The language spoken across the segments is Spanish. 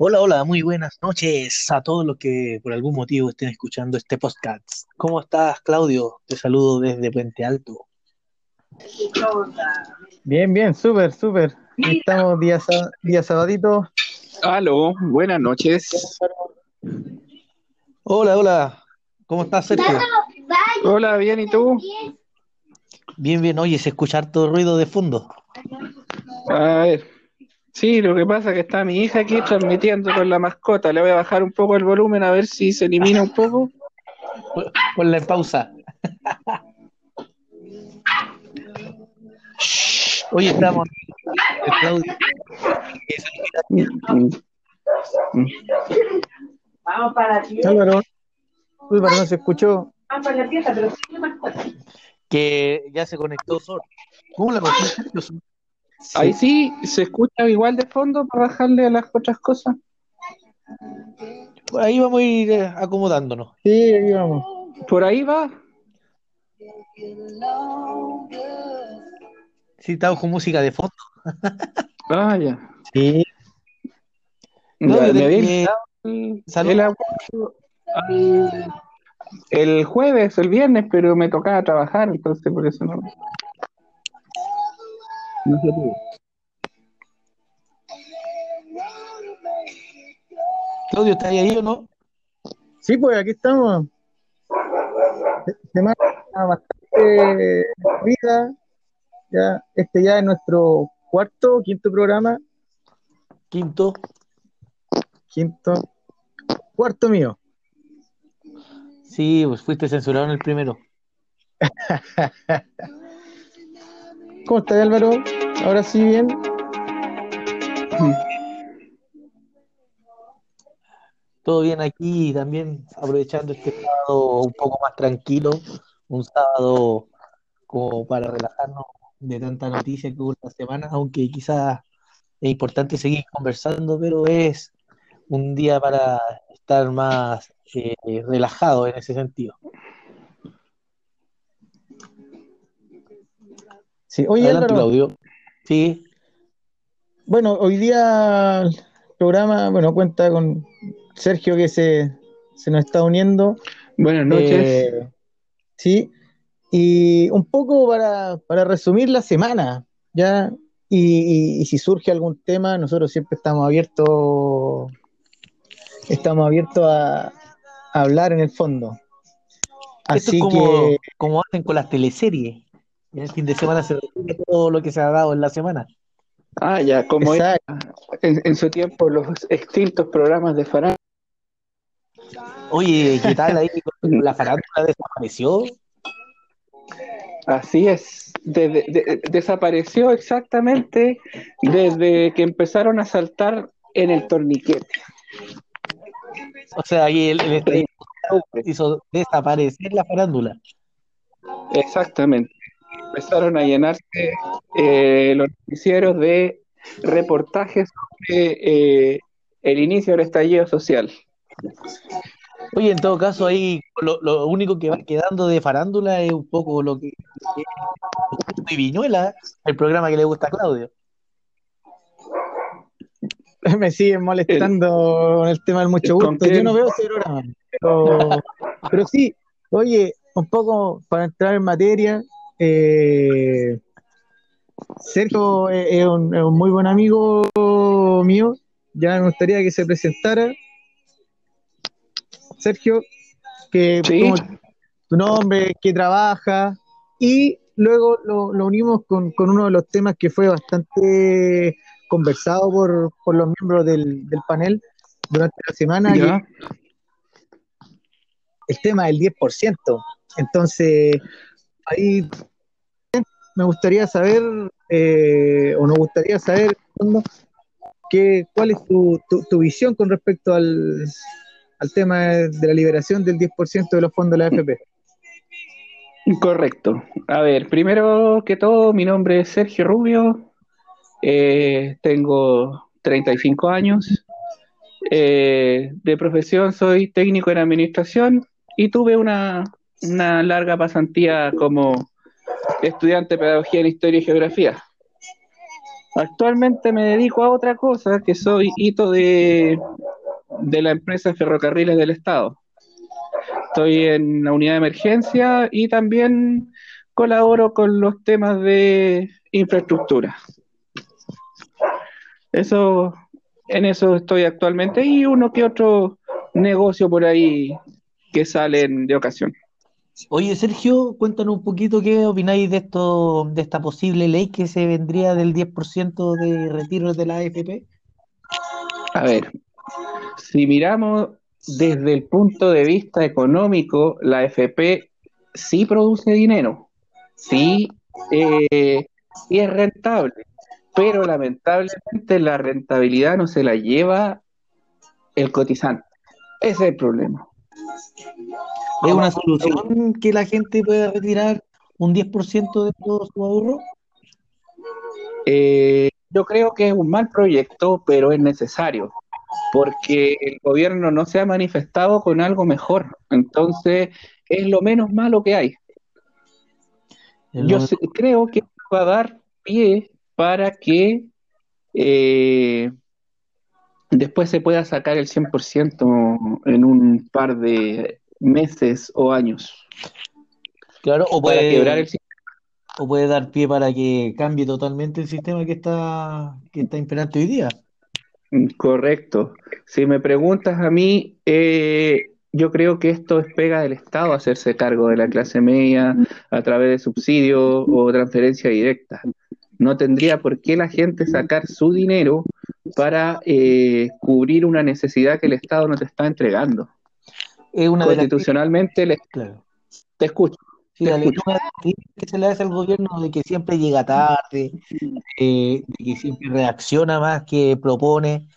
Hola, hola, muy buenas noches a todos los que por algún motivo estén escuchando este podcast. ¿Cómo estás, Claudio? Te saludo desde Puente Alto. Bien, bien, súper, súper. Estamos día, día sabadito. Aló, buenas noches. Hola, hola. ¿Cómo estás, Sergio? Hola, bien, ¿y tú? Bien, bien. Oye, se escucha harto ruido de fondo. A ver. Sí, lo que pasa es que está mi hija aquí transmitiendo con la mascota. Le voy a bajar un poco el volumen a ver si se elimina un poco. Ponla en pausa. Oye, estamos. Claudio. Vamos para ti. Álvaro, Álvaro no se escuchó. Vamos para la pieza, pero sí más fuerte. Que ya se conectó solo. ¿Cómo la conocí, Ahí sí, se escucha igual de fondo para bajarle a las otras cosas. Por ahí vamos a ir eh, acomodándonos. Sí, aquí vamos. Por ahí va. Sí, estamos con música de fondo. Ah, ya. Sí, No, Ya, me había invitado el- salud. el abuelo al- el jueves, el viernes, pero me tocaba trabajar, entonces por eso no. Claudio, ¿estás ahí o no? sí, pues aquí estamos. Se- Semana bastante vida. Ya, este ya es nuestro cuarto, quinto programa. Quinto. Quinto, cuarto mío. Sí, pues fuiste censurado en el primero. ¿Cómo estás, Álvaro? Ahora sí, bien. Todo bien aquí, también aprovechando este sábado un poco más tranquilo, un sábado como para relajarnos de tanta noticia que hubo esta semana, aunque quizás es importante seguir conversando, pero es un día para estar más eh, relajado en ese sentido. Sí, oye, Adelante, Álvaro. Claudio. Sí, Bueno, hoy día el programa, bueno, cuenta con Sergio que se, se nos está uniendo. Buenas noches. Eh, sí, y un poco para, para resumir la semana, ¿ya? Y, y- y si surge algún tema, nosotros siempre estamos abiertos, estamos abiertos a, a hablar en el fondo. esto Así es como, que, como hacen con las teleseries. En el fin de semana se resume todo lo que se ha dado en la semana. Ah, ya, como era en, en su tiempo los extintos programas de Farán. Oye, ¿qué tal ahí? ¿La farándula desapareció? Así es. Desde- de- desapareció exactamente desde que empezaron a saltar en el torniquete. O sea, ahí el, el hizo desaparecer la farándula. Exactamente. Empezaron a llenarse eh, los noticieros de reportajes sobre eh, el inicio del estallido social. Oye, en todo caso, ahí lo, lo único que va quedando de farándula es un poco lo que y Viñuela, el programa que le gusta a Claudio. me siguen molestando con el tema del mucho ¿Con gusto. Yo no veo ese programa, pero, pero sí, oye, un poco para entrar en materia, eh, Sergio es, un, es un muy buen amigo mío, ya me gustaría que se presentara. Sergio, que Sí. tu nombre, qué trabaja, y luego lo, lo unimos con, con uno de los temas que fue bastante conversado por, por los miembros del, del panel durante la semana, el tema del 10%. Entonces, ahí me gustaría saber, eh, o nos gustaría saber, qué, cuál es tu, tu- tu visión con respecto al, al tema de la liberación del 10% de los fondos de la AFP. Correcto. A ver, primero que todo, mi nombre es Sergio Rubio, eh, tengo 35 años, eh, de profesión soy técnico en administración y tuve una, una larga pasantía como estudiante de pedagogía en historia y geografía. Actualmente me dedico a otra cosa, que soy hito de, de la empresa Ferrocarriles del Estado. Estoy en la unidad de emergencia y también colaboro con los temas de infraestructura. Eso, en eso estoy actualmente y uno que otro negocio por ahí que salen de ocasión. Oye, Sergio, cuéntanos un poquito qué opináis de esto, de esta posible ley que se vendría del 10% de retiro de la AFP. A ver, si miramos desde el punto de vista económico, la AFP sí produce dinero, sí, eh, sí es rentable, pero lamentablemente la rentabilidad no se la lleva el cotizante. Ese es el problema. ¿Es una solución que la gente pueda retirar un 10% de todo su ahorro? Eh, yo creo que es un mal proyecto, pero es necesario, porque el gobierno no se ha manifestado con algo mejor. Entonces, es lo menos malo que hay. Yo creo que va a dar pie para que eh, después se pueda sacar el 100% en un par de meses o años Claro, o para puede, quebrar el sistema. o puede dar pie para que cambie totalmente el sistema que está, que está imperante hoy día. Correcto. Si me preguntas a mí, eh, yo creo que esto es pega del Estado hacerse cargo de la clase media a través de subsidios o transferencia directa. No tendría por qué la gente sacar su dinero para eh, cubrir una necesidad que el Estado no te está entregando. Es una de las Constitucionalmente, le- claro. te escucho. Sí, Te dale, escucho. que se le hace al gobierno de que siempre llega tarde, eh, de que siempre reacciona más que propone.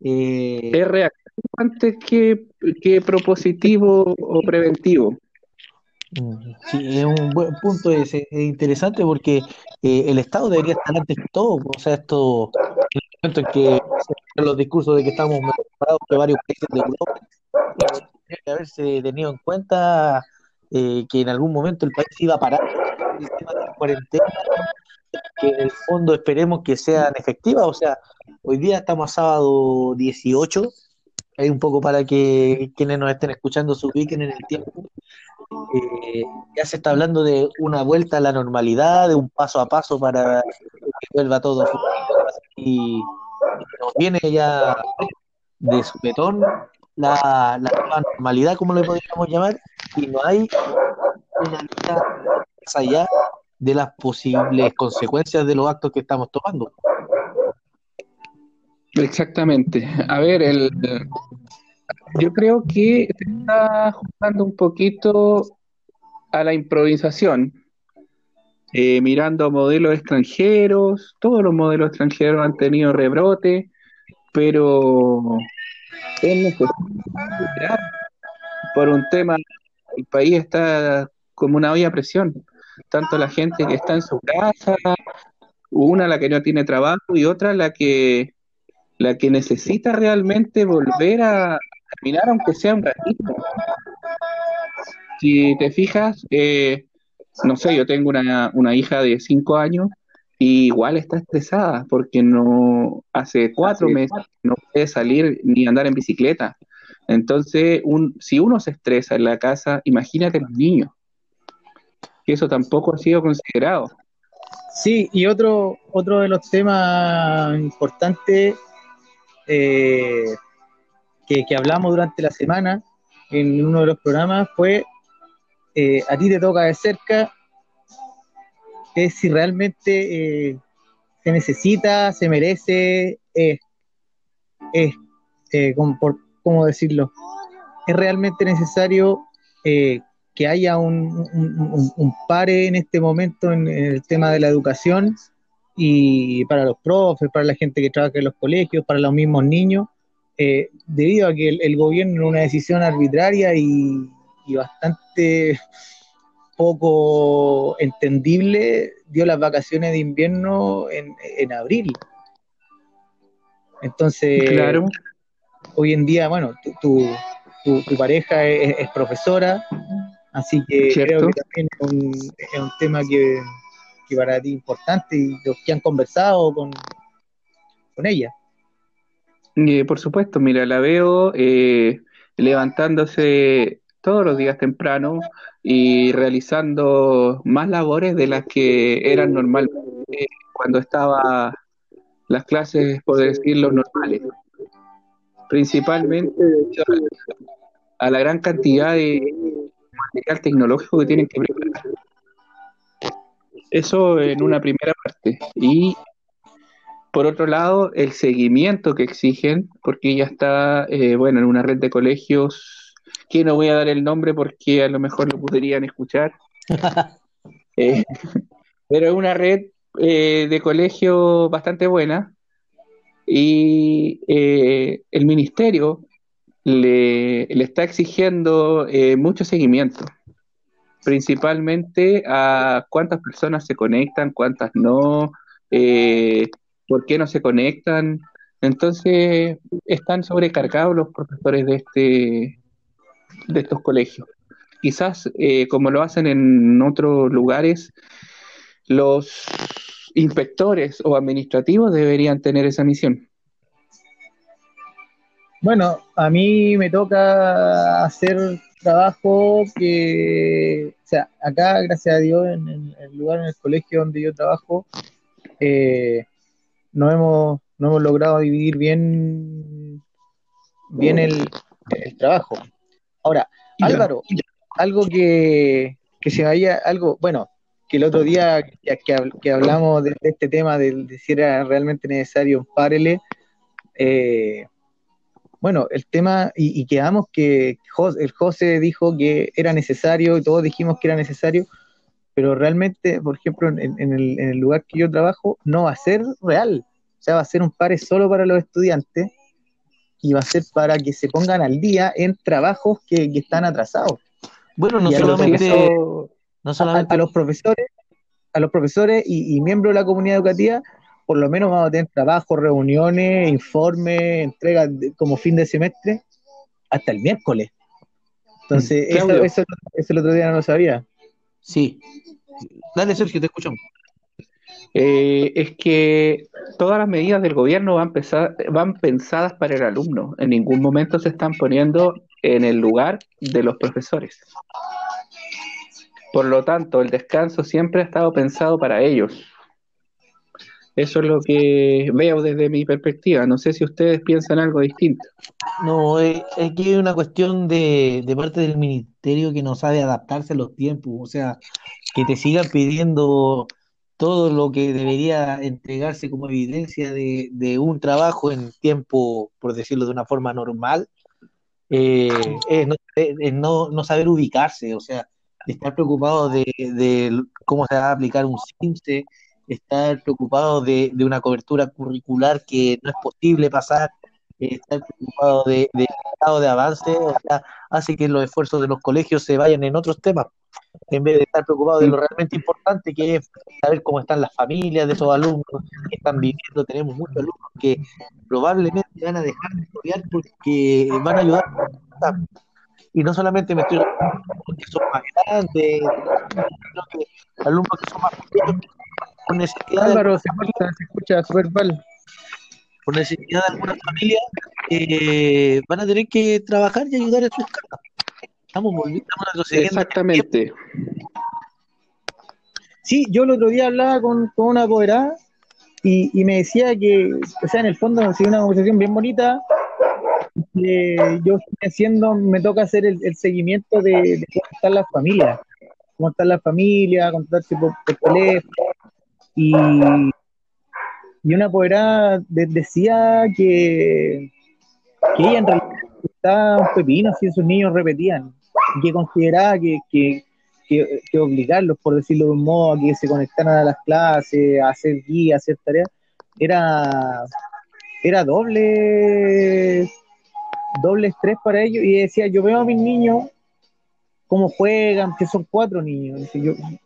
eh, Es reactivo antes que, que propositivo o preventivo. Mm, Sí, es un buen punto ese, es interesante porque eh, el Estado debería estar antes que todo, o sea, esto, en el momento en que los discursos de que estamos mejor preparados que varios países de Europa, tendría que haberse tenido en cuenta eh, que en algún momento el país iba a parar el tema de cuarentena, que en el fondo esperemos que sean efectivas, o sea, hoy día estamos a sábado 18, hay un poco para que quienes nos estén escuchando se ubiquen en el tiempo. Eh, ya se está hablando de una vuelta a la normalidad, de un paso a paso para que vuelva todo y nos viene ya de supetón la, la nueva normalidad, como le podríamos llamar, y no hay una lista más allá de las posibles consecuencias de los actos que estamos tomando. Exactamente. A ver, el, yo creo que se está jugando un poquito a la improvisación, eh, mirando modelos extranjeros, todos los modelos extranjeros han tenido rebrote, pero es necesario por un tema, el país está como una olla a presión, tanto la gente que está en su casa, una la que no tiene trabajo y otra la que la que necesita realmente volver a caminar aunque sea un ratito. Si te fijas, eh, no sé, yo tengo una, una hija de cinco años y igual está estresada porque no hace cuatro meses no puede salir ni andar en bicicleta. Entonces, un, si uno se estresa en la casa, imagínate los niños. Que eso tampoco ha sido considerado. Sí, y otro, otro de los temas importantes eh, que, que hablamos durante la semana en uno de los programas fue, eh, a ti te toca de cerca, es si realmente eh, se necesita, se merece, es, es eh, como por- ¿cómo decirlo? Es realmente necesario eh, que haya un, un- pare en este momento en, el tema de la educación y para los profes, para la gente que trabaja en los colegios, para los mismos niños, eh, debido a que el, gobierno en una decisión arbitraria y bastante poco entendible dio las vacaciones de invierno en, en abril. Entonces, Claro. hoy en día, bueno, tu, tu, tu- tu pareja es, es profesora, así que Cierto. creo que también es un, es un tema que, que para ti es importante y los que han conversado con, con ella. Eh, por supuesto, mira, la veo eh, levantándose todos los días temprano y realizando más labores de las que eran normalmente cuando estaba las clases, por decirlo, normales. Principalmente debido a, a la gran cantidad de material tecnológico que tienen que preparar. Eso en una primera parte. Y por otro lado, el seguimiento que exigen, porque ya está, eh, bueno, en una red de colegios, que no voy a dar el nombre porque a lo mejor lo podrían escuchar, Eh, pero es una red eh, de colegio bastante buena y eh, el ministerio le, le está exigiendo mucho seguimiento, principalmente a cuántas personas se conectan, cuántas no, por qué no se conectan. Entonces están sobrecargados los profesores de este de estos colegios. Quizás, eh, como lo hacen en otros lugares, los inspectores o administrativos deberían tener esa misión. Bueno, a mí me toca hacer trabajo que, o sea, acá, gracias a Dios, en, el lugar, en el colegio donde yo trabajo, eh, no hemos, no hemos logrado dividir bien, bien el, el trabajo. Ahora. Álvaro, algo que, que se vaya, algo, bueno, que el otro día que, que hab- que hablamos de, de este tema de, de si era realmente necesario un párele, eh, bueno, el tema, y, y quedamos que Jos- el José dijo que era necesario y todos dijimos que era necesario, pero realmente, por ejemplo, en, en el, en el lugar que yo trabajo, no va a ser real. O sea, va a ser un pare solo para los estudiantes y va a ser para que se pongan al día en trabajos que, que están atrasados. Bueno, no los solamente, no A, solamente a los profesores, a los profesores y, y miembros de la comunidad educativa, por lo menos vamos a tener trabajos, reuniones, informes, entregas como fin de semestre, hasta el miércoles. Entonces, Mm, eso, eso, eso el otro día no lo sabía. sí. Dale, Sergio, te escuchamos. Eh, es que todas las medidas del gobierno van, pensadas para el alumno. En ningún momento se están poniendo en el lugar de los profesores. Por lo tanto, el descanso siempre ha estado pensado para ellos. Eso es lo que veo desde mi perspectiva. No sé si ustedes piensan algo distinto. No, eh, que hay una cuestión de, de parte del ministerio que no sabe adaptarse a los tiempos, o sea, que te sigan pidiendo todo lo que debería entregarse como evidencia de, de un trabajo en tiempo, por decirlo de una forma normal, eh, es no, es no, no saber ubicarse, o sea, estar preocupado de, de cómo se va a aplicar un CIMSE, estar preocupado de, de una cobertura curricular que no es posible pasar, estar preocupado de, de estado de avance, o sea, hace que los esfuerzos de los colegios se vayan en otros temas, en vez de estar preocupado de lo realmente importante que es saber cómo están las familias de esos alumnos que están viviendo. Tenemos muchos alumnos que probablemente van a dejar de estudiar porque van a ayudar. Y no solamente me estoy refiriendo a alumnos que son más grandes, sino que alumnos que son más pequeños, con necesidad de Álvaro, se, corta, se escucha súper mal. por necesidad de algunas familias, eh, van a tener que trabajar y ayudar en sus casas. Estamos volviendo, estamos retrocediendo. Exactamente. Sí, yo el otro día hablaba con, con una apoderada y, y me decía que, o sea, en el fondo, ha sido una conversación bien bonita. que yo estoy haciendo, me toca hacer el, el seguimiento de, de cómo están las familias, cómo están las familias, contactarse por, por teléfono. Y, y una apoderada de- decía que, que ella en realidad estaba un pepino si esos niños repetían, que consideraba que, que, que, obligarlos, por decirlo de un modo, a que se conectaran a las clases, a hacer guías, a hacer tareas, era, era doble, doble estrés para ellos. Y decía, yo veo a mis niños cómo juegan, que son cuatro niños,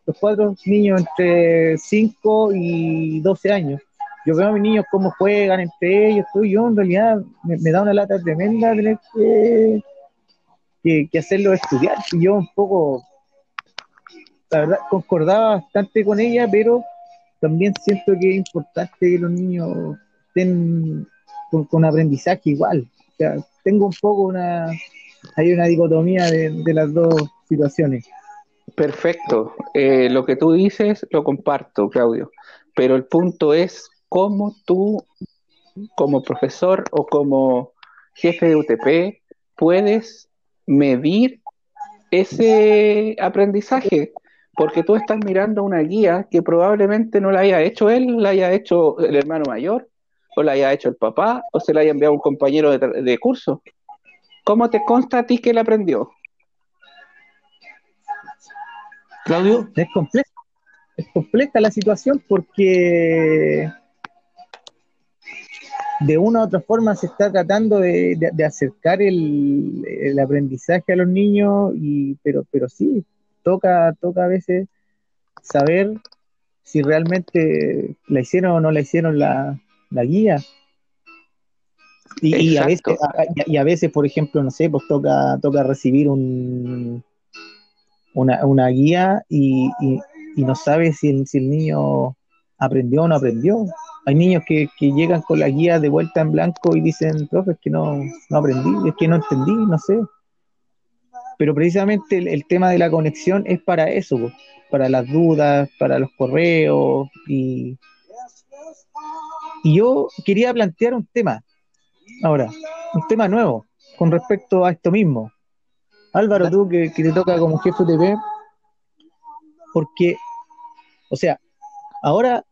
los cuatro niños entre 5 y 12 años. Yo veo a mis niños cómo juegan entre ellos, todo, y yo en realidad me da una lata tremenda tener que, que, hacerlo estudiar. Y yo un poco, la verdad, concordaba bastante con ella, pero también siento que es importante que los niños estén con, aprendizaje igual. O sea, tengo un poco una, hay una dicotomía de, de las dos situaciones. Perfecto. Eh, lo que tú dices lo comparto, Claudio. Pero el punto es cómo tú, como profesor o como jefe de UTP, puedes medir ese aprendizaje. Porque tú estás mirando una guía que probablemente no la haya hecho él, la haya hecho el hermano mayor, o la haya hecho el papá, o se la haya enviado un compañero de, curso. ¿Cómo te consta a ti que él aprendió? Claudio, Es compleja, es compleja la situación porque de una u otra forma se está tratando de, de- de acercar el, el aprendizaje a los niños, y, pero, pero sí, toca, toca a veces saber si realmente la hicieron o no la hicieron la, la guía. Y, y a veces, a- y a veces, por ejemplo, no sé, pues toca, toca recibir un, una, una guía y, y- y no sabe si el, si el niño aprendió o no aprendió. Hay niños que, llegan con la guía de vuelta en blanco y dicen, profe, es que no, aprendí, es que no entendí, no sé. Pero precisamente el, tema de la conexión es para eso, para las dudas, para los correos. Y, y yo quería plantear un tema, ahora, un tema nuevo con respecto a esto mismo. Álvaro, tú que, te toca como jefe UTP, porque, o sea, ahora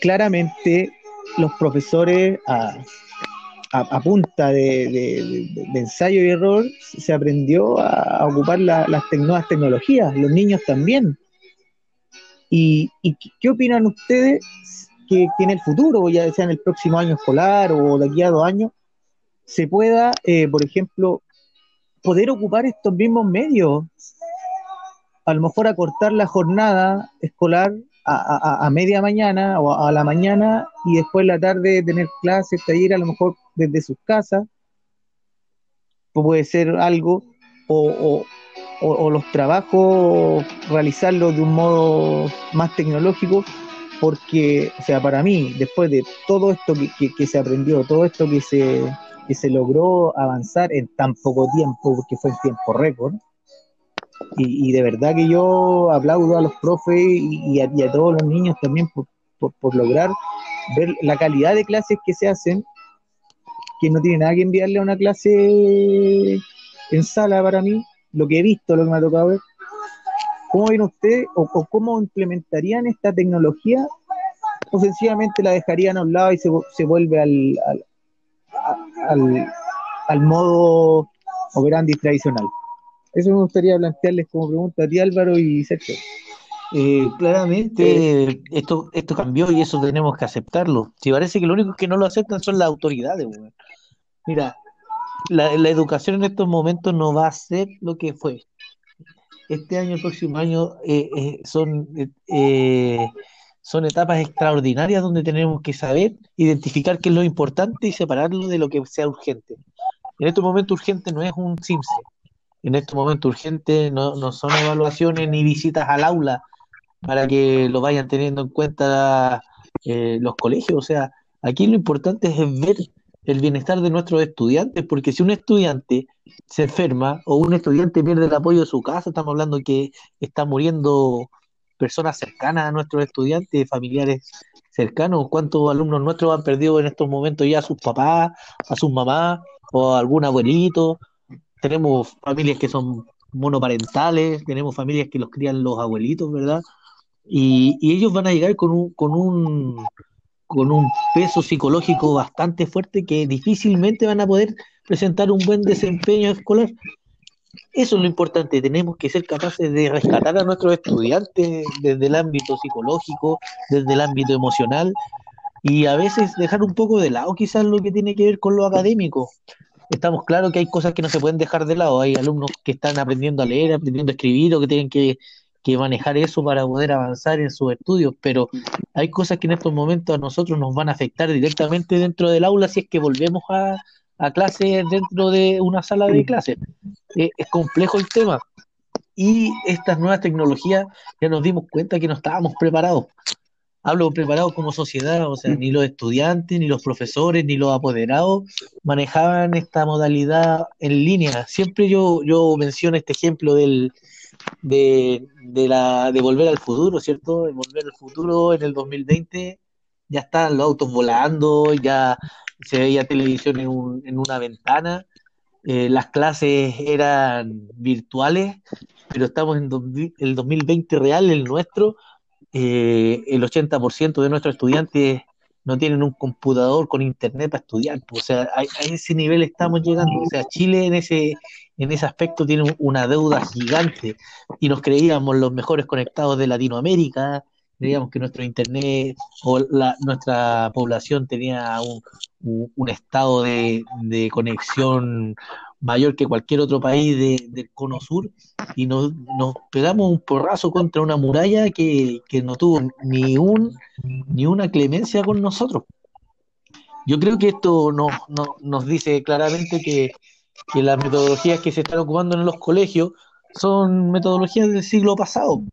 claramente los profesores a, a, punta de, ensayo y error se aprendió a, ocupar la- las nuevas tecnologías, los niños también. ¿Y, y qué opinan ustedes que, que en el futuro, ya sea en el próximo año escolar o de aquí a dos años, se pueda, eh, por ejemplo, poder ocupar estos mismos medios? A lo mejor acortar la jornada escolar a, a- media mañana o a, la mañana y después en la tarde tener clases, taller a lo mejor desde sus casas, puede ser algo, o- o los trabajos realizarlos de un modo más tecnológico, porque, o sea, para mí, después de todo esto que, que- que se aprendió, todo esto que se, que se logró avanzar en tan poco tiempo, porque fue en tiempo récord, y, de verdad que yo aplaudo a los profes y, a, y a todos los niños también por, por- lograr ver la calidad de clases que se hacen, que no tiene nada que enviarle a una clase en sala para mí, lo que he visto, lo que me ha tocado ver. ¿Cómo ven ustedes o, o cómo implementarían esta tecnología? ¿O sencillamente la dejarían a un lado y se, se vuelve al, al, al, al modo operandi tradicional? Eso me gustaría plantearles como pregunta a ti Álvaro y Sergio. Eh, claramente esto, esto cambió y eso tenemos que aceptarlo. Si parece que lo único que no lo aceptan son las autoridades. Mira, la, la educación en estos momentos no va a ser lo que fue. Este año, el próximo año, eh, eh, son, eh, eh, son etapas extraordinarias donde tenemos que saber identificar qué es lo importante y separarlo de lo que sea urgente. En estos momentos urgente no es un CIMSE. En estos momentos urgente no, no son evaluaciones ni visitas al aula para que lo vayan teniendo en cuenta eh, los colegios. O sea, aquí lo importante es ver el bienestar de nuestros estudiantes, porque si un estudiante se enferma o un estudiante pierde el apoyo de su casa, estamos hablando que está muriendo personas cercanas a nuestros estudiantes, familiares cercanos. ¿Cuántos alumnos nuestros han perdido en estos momentos ya a sus papás, a sus mamás o a algún abuelito? Tenemos familias que son monoparentales, tenemos familias que los crían los abuelitos, ¿verdad? Y, y ellos van a llegar con un, con un, con un peso psicológico bastante fuerte que difícilmente van a poder presentar un buen desempeño escolar. Eso es lo importante, tenemos que ser capaces de rescatar a nuestros estudiantes desde el ámbito psicológico, desde el ámbito emocional y a veces dejar un poco de lado quizás lo que tiene que ver con lo académico. Estamos claros que hay cosas que no se pueden dejar de lado, hay alumnos que están aprendiendo a leer, aprendiendo a escribir o que tienen que, que manejar eso para poder avanzar en sus estudios, pero hay cosas que en estos momentos a nosotros nos van a afectar directamente dentro del aula si es que volvemos a, a clases dentro de una sala de clases. Eh, es complejo el tema. Y estas nuevas tecnologías ya nos dimos cuenta que no estábamos preparados. Hablo preparados como sociedad, o sea, ni los estudiantes, ni los profesores, ni los apoderados manejaban esta modalidad en línea. Siempre yo, yo menciono este ejemplo del, de, de, la, de Volver al Futuro, ¿cierto? De Volver al Futuro en el 2020 ya están los autos volando, ya se veía televisión en, un, en una ventana, eh, las clases eran virtuales, pero estamos en el 2020 real, el nuestro, eh, el 80% de nuestros estudiantes no tienen un computador con internet para estudiar. O sea, a, ese nivel estamos llegando. O sea, Chile en ese, en ese aspecto tiene una deuda gigante y nos creíamos los mejores conectados de Latinoamérica. Creíamos que nuestro internet o la, nuestra población tenía un, un, un estado de, de conexión mayor que cualquier otro país de, del cono sur y nos, nos, pegamos un porrazo contra una muralla que, que, no tuvo ni un ni una clemencia con nosotros. Yo creo que esto nos, nos, nos dice claramente que, que, las metodologías que se están ocupando en los colegios son metodologías del siglo pasado.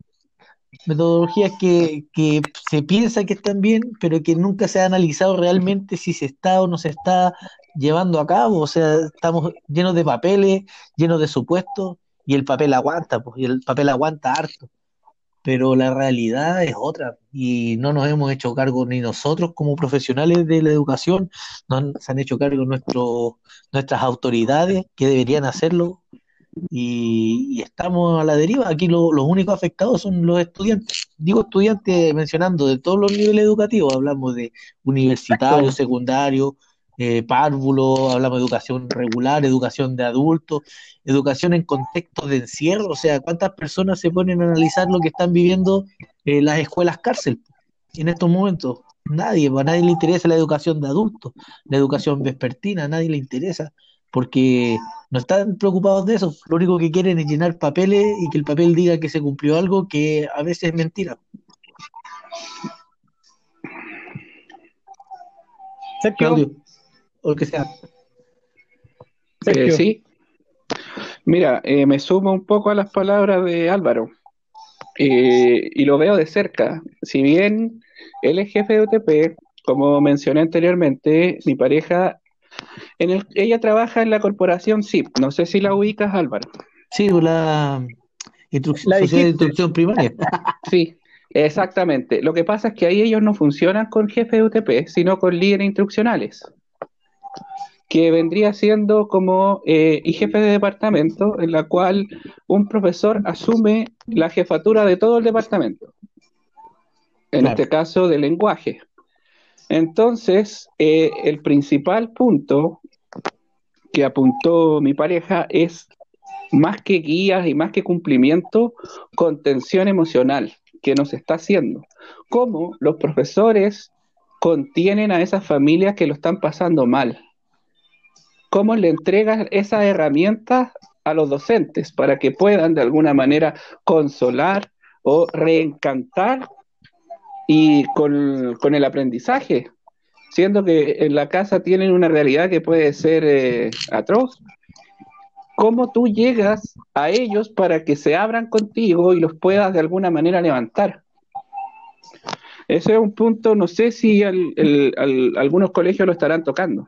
Metodologías que, que se piensa que están bien, pero que nunca se ha analizado realmente si se está o no se está llevando a cabo, o sea, estamos llenos de papeles, llenos de supuestos, y el papel aguanta, pues, y el papel aguanta harto. Pero la realidad es otra, y no nos hemos hecho cargo ni nosotros como profesionales de la educación, no se han hecho cargo nuestro, nuestras autoridades que deberían hacerlo, y, y estamos a la deriva. Aquí lo, los únicos afectados son los estudiantes. Digo estudiantes mencionando de todos los niveles educativos, hablamos de universitario, secundario, eh, párvulo, hablamos de educación regular, educación de adultos, educación en contextos de encierro, o sea, ¿cuántas personas se ponen a analizar lo que están viviendo eh, las escuelas cárcel en estos momentos? Nadie, a nadie le interesa la educación de adultos, la educación vespertina, a nadie le interesa, porque no están preocupados de eso, lo único que quieren es llenar papeles y que el papel diga que se cumplió algo que a veces es mentira. O el que sea. Eh, sí. Mira, eh, me sumo un poco a las palabras de Álvaro eh, y lo veo de cerca. Si bien él es jefe de UTP, como mencioné anteriormente, mi pareja, en el, ella trabaja en la corporación SIP. No sé si la ubicas, Álvaro. Sí, la, instrucción, la de instrucción primaria. sí, exactamente. Lo que pasa es que ahí ellos no funcionan con jefe de UTP, sino con líderes instruccionales que vendría siendo como eh, y jefe de departamento, en la cual un profesor asume la jefatura de todo el departamento, en claro. este caso de lenguaje. Entonces, eh, el principal punto que apuntó mi pareja es más que guías y más que cumplimiento, contención emocional que nos está haciendo. Cómo los profesores contienen a esas familias que lo están pasando mal cómo le entregas esas herramientas a los docentes para que puedan de alguna manera consolar o reencantar y con, el aprendizaje, siendo que en la casa tienen una realidad que puede ser eh, atroz. ¿Cómo tú llegas a ellos para que se abran contigo y los puedas de alguna manera levantar? Ese es un punto, no sé si el, algunos colegios lo estarán tocando.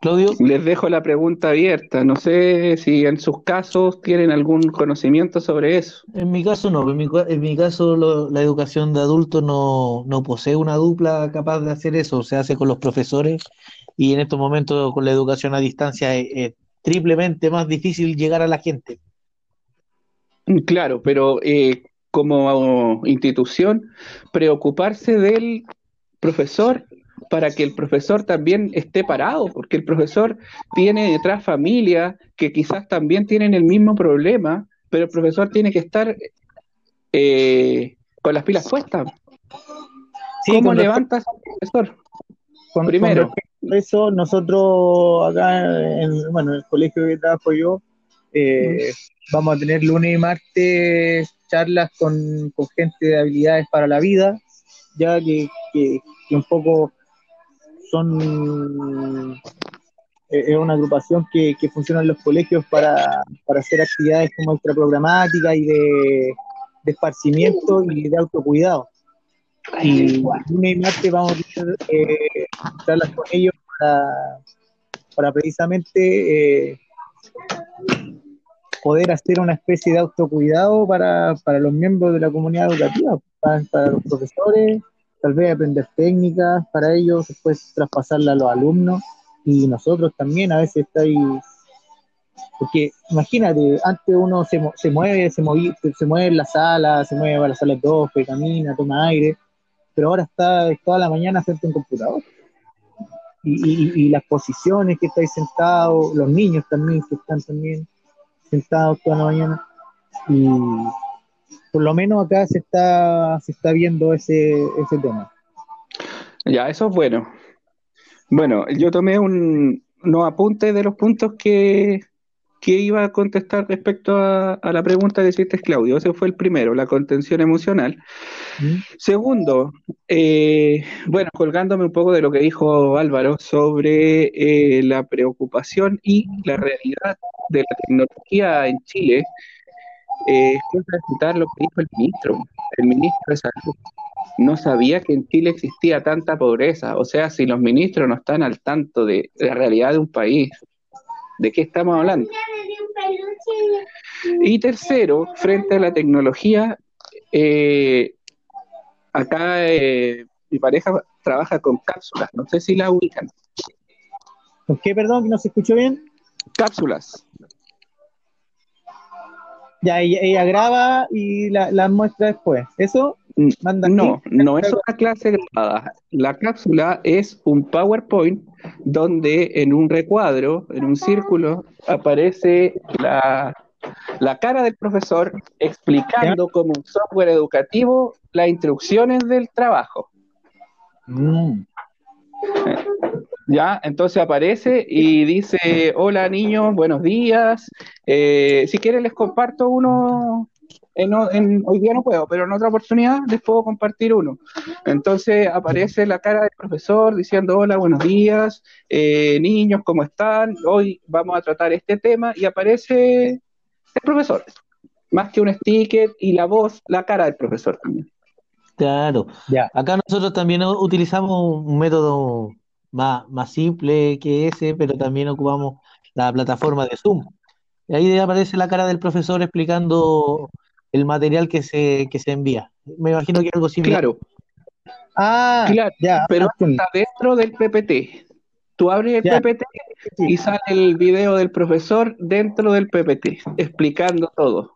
Claudio. Les dejo la pregunta abierta. No sé si en sus casos tienen algún conocimiento sobre eso. En mi caso no. En mi, en mi caso lo, la educación de adultos no, no posee una dupla capaz de hacer eso. Se hace con los profesores y en estos momentos con la educación a distancia es, es triplemente más difícil llegar a la gente. Claro, pero eh, como institución, preocuparse del profesor para que el profesor también esté parado, porque el profesor tiene detrás familia que quizás también tienen el mismo problema, pero el profesor tiene que estar eh, con las pilas puestas. Sí, ¿Cómo levantas al profesor? Con, Primero. Con eso, nosotros acá, en, bueno, en el colegio que trabajo yo, eh, vamos a tener lunes y martes charlas con, con, gente de habilidades para la vida, ya que, que, que un poco son eh, es una agrupación que, que, funciona en los colegios para, para hacer actividades como extraprogramática y de, de esparcimiento y de autocuidado. Y lunes y martes vamos a tener eh, charlas con ellos para, para precisamente poder hacer una especie de autocuidado para, para los miembros de la comunidad educativa, para, los profesores, tal vez aprender técnicas para ellos, después traspasarla a los alumnos y nosotros también a veces está ahí porque imagínate, antes uno se, se mueve, se, movi- se mueve en la sala, se mueve a la sala de profe, camina, toma aire, pero ahora está toda la mañana frente a un computador. Y, y- y las posiciones que estáis sentados, los niños también que están también sentados toda la mañana. Y por lo menos acá se está, se está viendo ese, ese tema. Ya, eso es bueno. Bueno, yo tomé un, unos apuntes de los puntos que, que iba a contestar respecto a, a la pregunta que hiciste, Claudio. Ese fue el primero, la contención emocional. ¿Mm? Segundo, eh, bueno, colgándome un poco de lo que dijo Álvaro sobre eh, la preocupación y la realidad de la tecnología en Chile, eh, citar lo que dijo el ministro, el ministro de Salud. No sabía que en Chile existía tanta pobreza. O sea, si los ministros no están al tanto de la realidad de un país, ¿de qué estamos hablando? Y tercero, frente a la tecnología, eh, acá eh, mi pareja trabaja con cápsulas, no sé si la ubican. ¿Con qué, perdón, que no se escuchó bien? Cápsulas. Ya, ella, ella graba y la, la muestra después. ¿Eso? Manda No, aquí. no es una clase grabada. La cápsula es un PowerPoint donde en un recuadro, en un círculo, aparece la, la cara del profesor explicando como un software educativo las instrucciones del trabajo. Mm. ¿Ya? Entonces aparece y dice, hola niños, buenos días. Eh, si quieren les comparto uno, en, o- en- hoy día no puedo, pero en otra oportunidad les puedo compartir uno. Entonces aparece la cara del profesor diciendo, hola, buenos días, eh, niños, ¿cómo están? Hoy vamos a tratar este tema y aparece el profesor, más que un sticker y la voz, la cara del profesor también. Claro. Ya. Acá nosotros también utilizamos un método más, más simple que ese, pero también ocupamos la plataforma de Zoom. Y ahí aparece la cara del profesor explicando el material que se, que se envía. Me imagino que algo similar. Claro, Ah, Claro, ya. pero está dentro del PPT. Tú abres el Ya. PPT y sale el video del profesor dentro del PPT, explicando todo.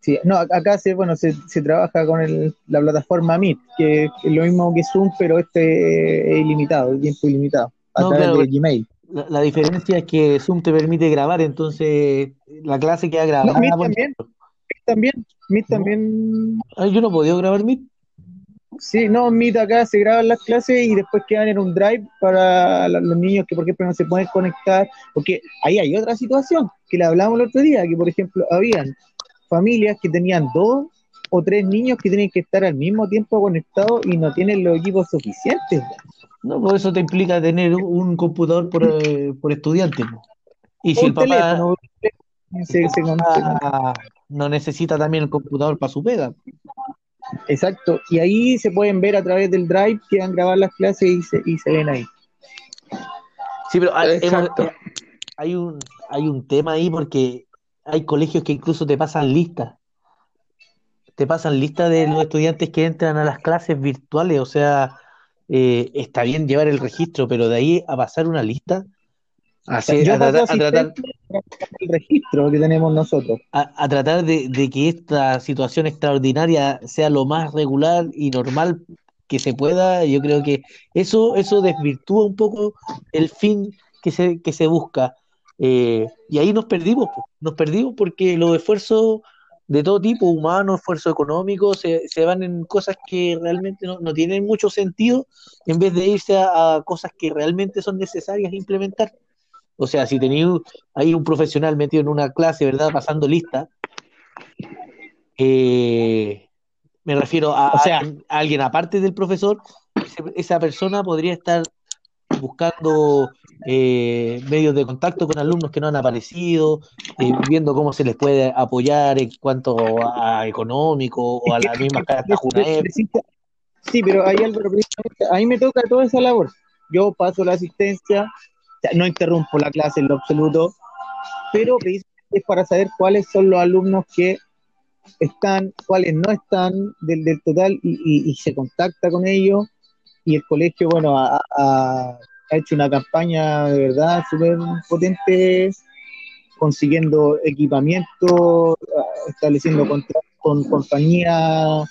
Sí, no, ac- acá se, bueno, se, se trabaja con el- la plataforma Meet, que es lo mismo que Zoom, pero este es ilimitado, el tiempo ilimitado, a No, través claro. de Gmail. La, la diferencia es que Zoom te permite grabar, entonces la clase queda No, grabada. Meet también. Meet también, Meet también, Ah, yo no he podido grabar Meet. sí, no, Meet acá se graban las clases y después quedan en un drive para los niños que, por ejemplo, no se pueden conectar, porque ahí hay otra situación, que le hablamos el otro día, que, por ejemplo, habían familias que tenían dos o tres niños que tienen que estar al mismo tiempo conectados y no tienen los equipos suficientes. No, por eso te implica tener un computador por, eh, por estudiante. po. Y si el papá teléfono, se- se- se- no necesita también el computador para su pega. Exacto, y ahí se pueden ver a través del Drive, que van a grabar las clases y se, y se ven ahí. Sí, pero hay, hemos- hay un, hay un tema ahí porque hay colegios que incluso te pasan listas. Te pasan listas de los estudiantes que entran a las clases virtuales. O sea, eh, está bien llevar el registro, pero de ahí a pasar una lista, a, Yo a tratar, a tratar, el registro que tenemos nosotros. a, a tratar de, de que esta situación extraordinaria sea lo más regular y normal que se pueda, yo creo que eso, eso desvirtúa un poco el fin que se, que se busca. Eh, y ahí nos perdimos, nos perdimos porque los esfuerzos de todo tipo, humanos, esfuerzos económicos, se, se van en cosas que realmente no, no tienen mucho sentido en vez de irse a, a cosas que realmente son necesarias implementar. O sea, si tenéis hay un profesional metido en una clase, ¿verdad? Pasando lista. eh, me refiero a, O sea- alguien, a alguien aparte del profesor. esa persona podría estar buscando eh, medios de contacto con alumnos que no han aparecido, eh, viendo cómo se les puede apoyar en cuanto a económico o a la misma carta Junaep. Sí, pero hay algo, a mí me toca toda esa labor. Yo paso la asistencia, o sea, no interrumpo la clase en lo absoluto, pero es para saber cuáles son los alumnos que están, cuáles no están del, del total y, y, se contacta con ellos. Y el colegio, bueno, ha, ha, hecho una campaña de verdad súper potente, consiguiendo equipamiento, estableciendo contratos con compañías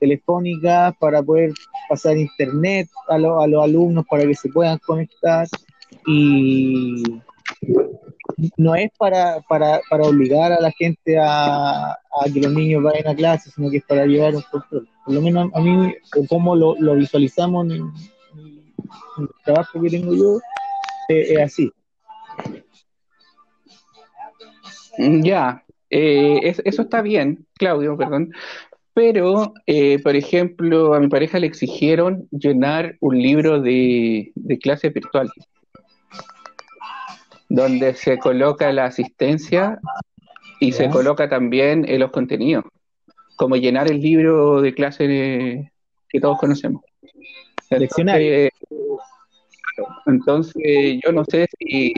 telefónicas para poder pasar internet a, a los alumnos para que se puedan conectar y no es para, para, para obligar a la gente a, a, que los niños vayan a clase, sino que es para llevar un control. Por lo menos a mí, como lo, lo visualizamos en, el trabajo que tengo yo, eh, es así. Ya, eh, es, eso está bien, Claudio, perdón. Pero, eh, por ejemplo, a mi pareja le exigieron llenar un libro de, de clase virtual donde se coloca la asistencia y se coloca también en los contenidos, como llenar el libro de clase que todos conocemos. Entonces, entonces, yo no sé si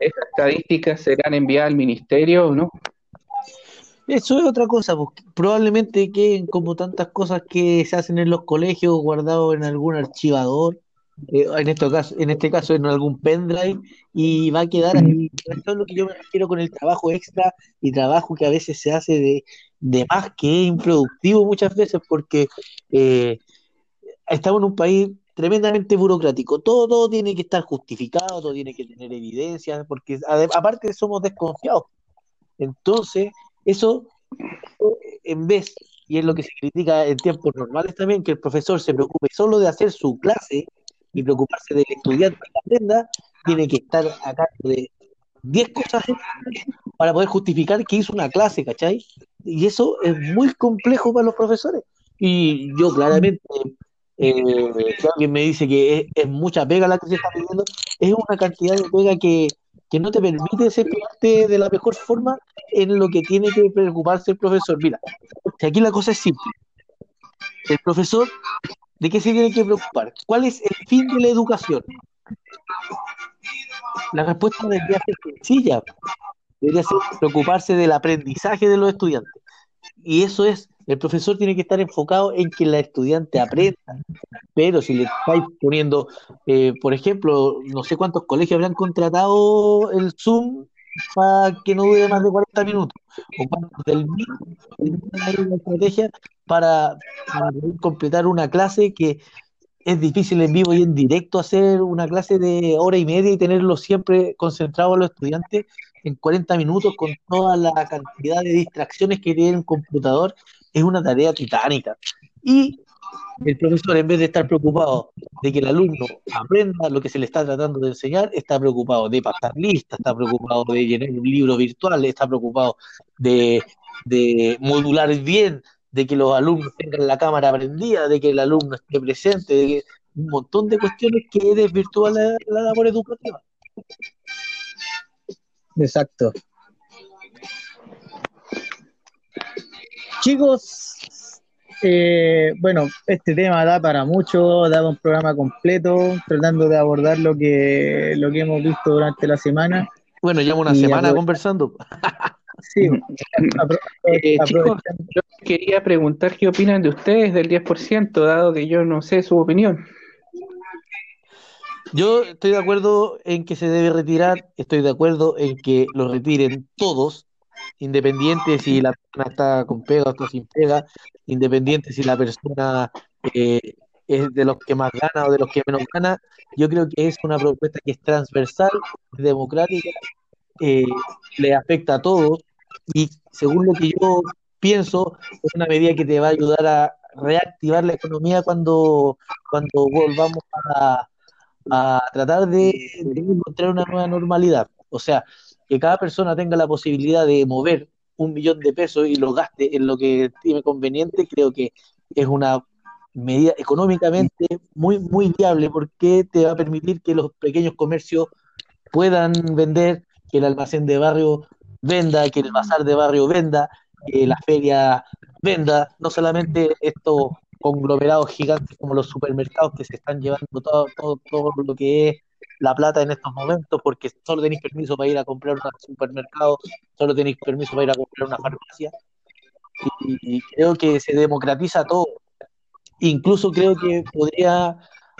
estas estadísticas serán enviadas al ministerio o no. Eso es otra cosa, porque probablemente queden como tantas cosas que se hacen en los colegios guardados en algún archivador eh, en, este caso, en este caso en algún pendrive y va a quedar ahí. Eso es lo que yo me refiero con el trabajo extra y trabajo que a veces se hace de, de más que es improductivo muchas veces porque eh, estamos en un país tremendamente burocrático. Todo, todo tiene que estar justificado, todo tiene que tener evidencia, porque aparte somos desconfiados. Entonces, eso en vez, y es lo que se critica en tiempos normales también, que el profesor se preocupe solo de hacer su clase y preocuparse del estudiante que aprenda, tiene que estar a cargo de 10 cosas para poder justificar que hizo una clase, ¿cachai? Y eso es muy complejo para los profesores. Y yo claramente, eh, si alguien me dice que es, mucha pega la que se está pidiendo, es una cantidad de pega que, que no te permite ser parte de la mejor forma en lo que tiene que preocuparse el profesor. Mira, aquí la cosa es simple. El profesor ¿De qué se tiene que preocupar? ¿Cuál es el fin de la educación? La respuesta debería ser sencilla. Debería ser preocuparse del aprendizaje de los estudiantes. Y eso es, el profesor tiene que estar enfocado en que la estudiante aprenda. Pero si le estáis poniendo, eh, por ejemplo, no sé cuántos colegios habrán contratado el Zoom para que no dure más de 40 minutos, o del mismo una estrategia para, completar una clase que es difícil en vivo y en directo hacer una clase de hora y media y tenerlo siempre concentrado a los estudiantes en 40 minutos con toda la cantidad de distracciones que tiene un computador, es una tarea titánica. Y el profesor, en vez de estar preocupado de que el alumno aprenda lo que se le está tratando de enseñar, está preocupado de pasar lista, está preocupado de llenar un libro virtual, está preocupado de, modular bien, de que los alumnos tengan la cámara prendida, de que el alumno esté presente, de un montón de cuestiones que desvirtúan la, la labor educativa. Exacto. Chicos, eh, bueno, este tema da para mucho, da un programa completo, tratando de abordar lo que, lo que hemos visto durante la semana. Bueno, llevo una semana conversando. Sí, apro eh, chicos, yo quería preguntar qué opinan de ustedes del 10%, dado que yo no sé su opinión. Yo estoy de acuerdo en que se debe retirar, estoy de acuerdo en que lo retiren todos, independiente si la persona está con pega o está sin pega, independiente si la persona eh, es de los que más gana o de los que menos gana, yo creo que es una propuesta que es transversal, democrática, eh, le afecta a todos y según lo que yo pienso, es una medida que te va a ayudar a reactivar la economía cuando, cuando volvamos a, a tratar de, de encontrar una nueva normalidad. O sea, que cada persona tenga la posibilidad de mover un millón de pesos y lo gaste en lo que tiene conveniente, creo que es una medida económicamente muy, muy viable porque te va a permitir que los pequeños comercios puedan vender, que el almacén de barrio venda, que el bazar de barrio venda, que la feria venda, no solamente estos conglomerados gigantes como los supermercados que se están llevando todo, todo, todo lo que es la plata en estos momentos, porque solo tenéis permiso para ir a comprar un supermercado, solo tenéis permiso para ir a comprar una farmacia. Y, y creo que se democratiza todo. Incluso creo que podría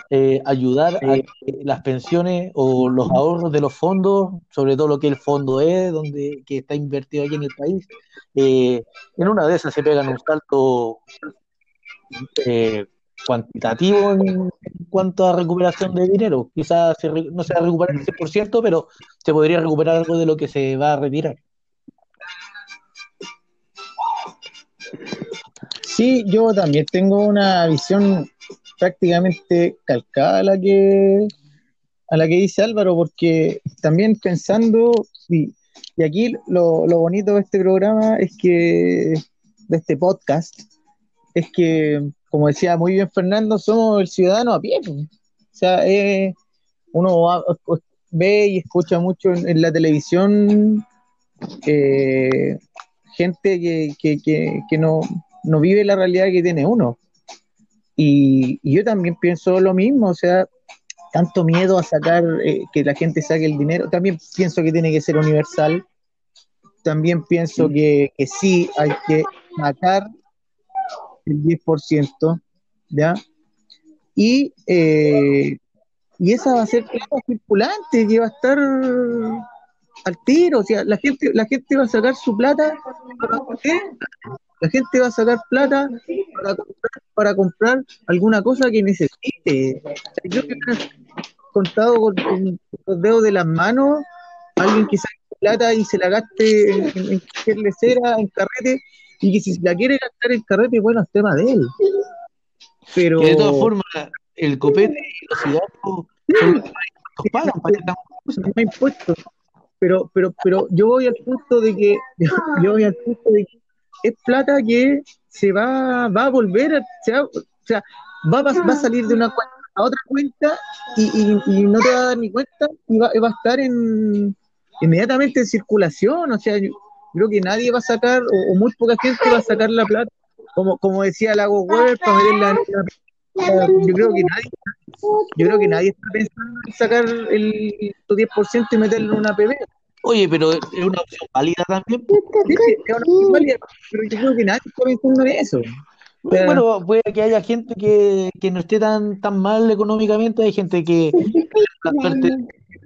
eh, ayudar a que las pensiones o los ahorros de los fondos, sobre todo lo que el fondo es, donde que está invertido aquí en el país, eh, en una de esas se pegan un salto eh, cuantitativo en, cuanto a recuperación de dinero. Quizás se no se va a recuperar el 100%, pero se podría recuperar algo de lo que se va a retirar. Sí, yo también tengo una visión prácticamente calcada a la que a la que dice Álvaro, porque también pensando, y, y aquí lo, lo bonito de este programa es que, de este podcast, es que, como decía muy bien Fernando, somos el ciudadano a pie. O sea, eh, uno va- ve y escucha mucho en, en la televisión eh, gente que, que, que, que no, no vive la realidad que tiene uno. Y, y yo también pienso lo mismo, o sea, tanto miedo a sacar, eh, que la gente saque el dinero, también pienso que tiene que ser universal, también pienso que, que sí hay que sacar el 10%, ¿ya? Y, eh, y esa va a ser circulante que va a estar al tiro, o sea, la gente, la gente va a sacar su plata qué? La gente va a sacar plata para comprar, para comprar alguna cosa que necesite. Yo que he contado con, los dedos de las manos alguien que saque plata y se la gaste en, en, en carrete, y que si la quiere gastar en carrete, bueno, es tema de él. Pero Que de todas formas, el copete y los cigarros son los que más impuestos pagan para estas cosas. no impuestos. Pero, pero, pero yo voy al punto de que, yo voy al punto de que es plata que se va, va a volver, a- se va- o sea, va, a pas- va a salir de una cuenta a otra cuenta y, y- y no te va a dar ni cuenta y va, va a estar en inmediatamente en circulación. O sea, yo creo que nadie va a sacar, o, o muy poca gente va a sacar la plata, como, como decía Lago Weber, para meterla en la- yo creo que nadie yo creo que nadie está pensando en sacar el 10% y meterlo en una PB. Oye, pero es una opción válida también. Sí, es una opción válida, pero yo creo que nadie está pensando en eso. sea- Bueno, puede que haya gente que, que no esté tan, tan mal económicamente, hay gente que la suerte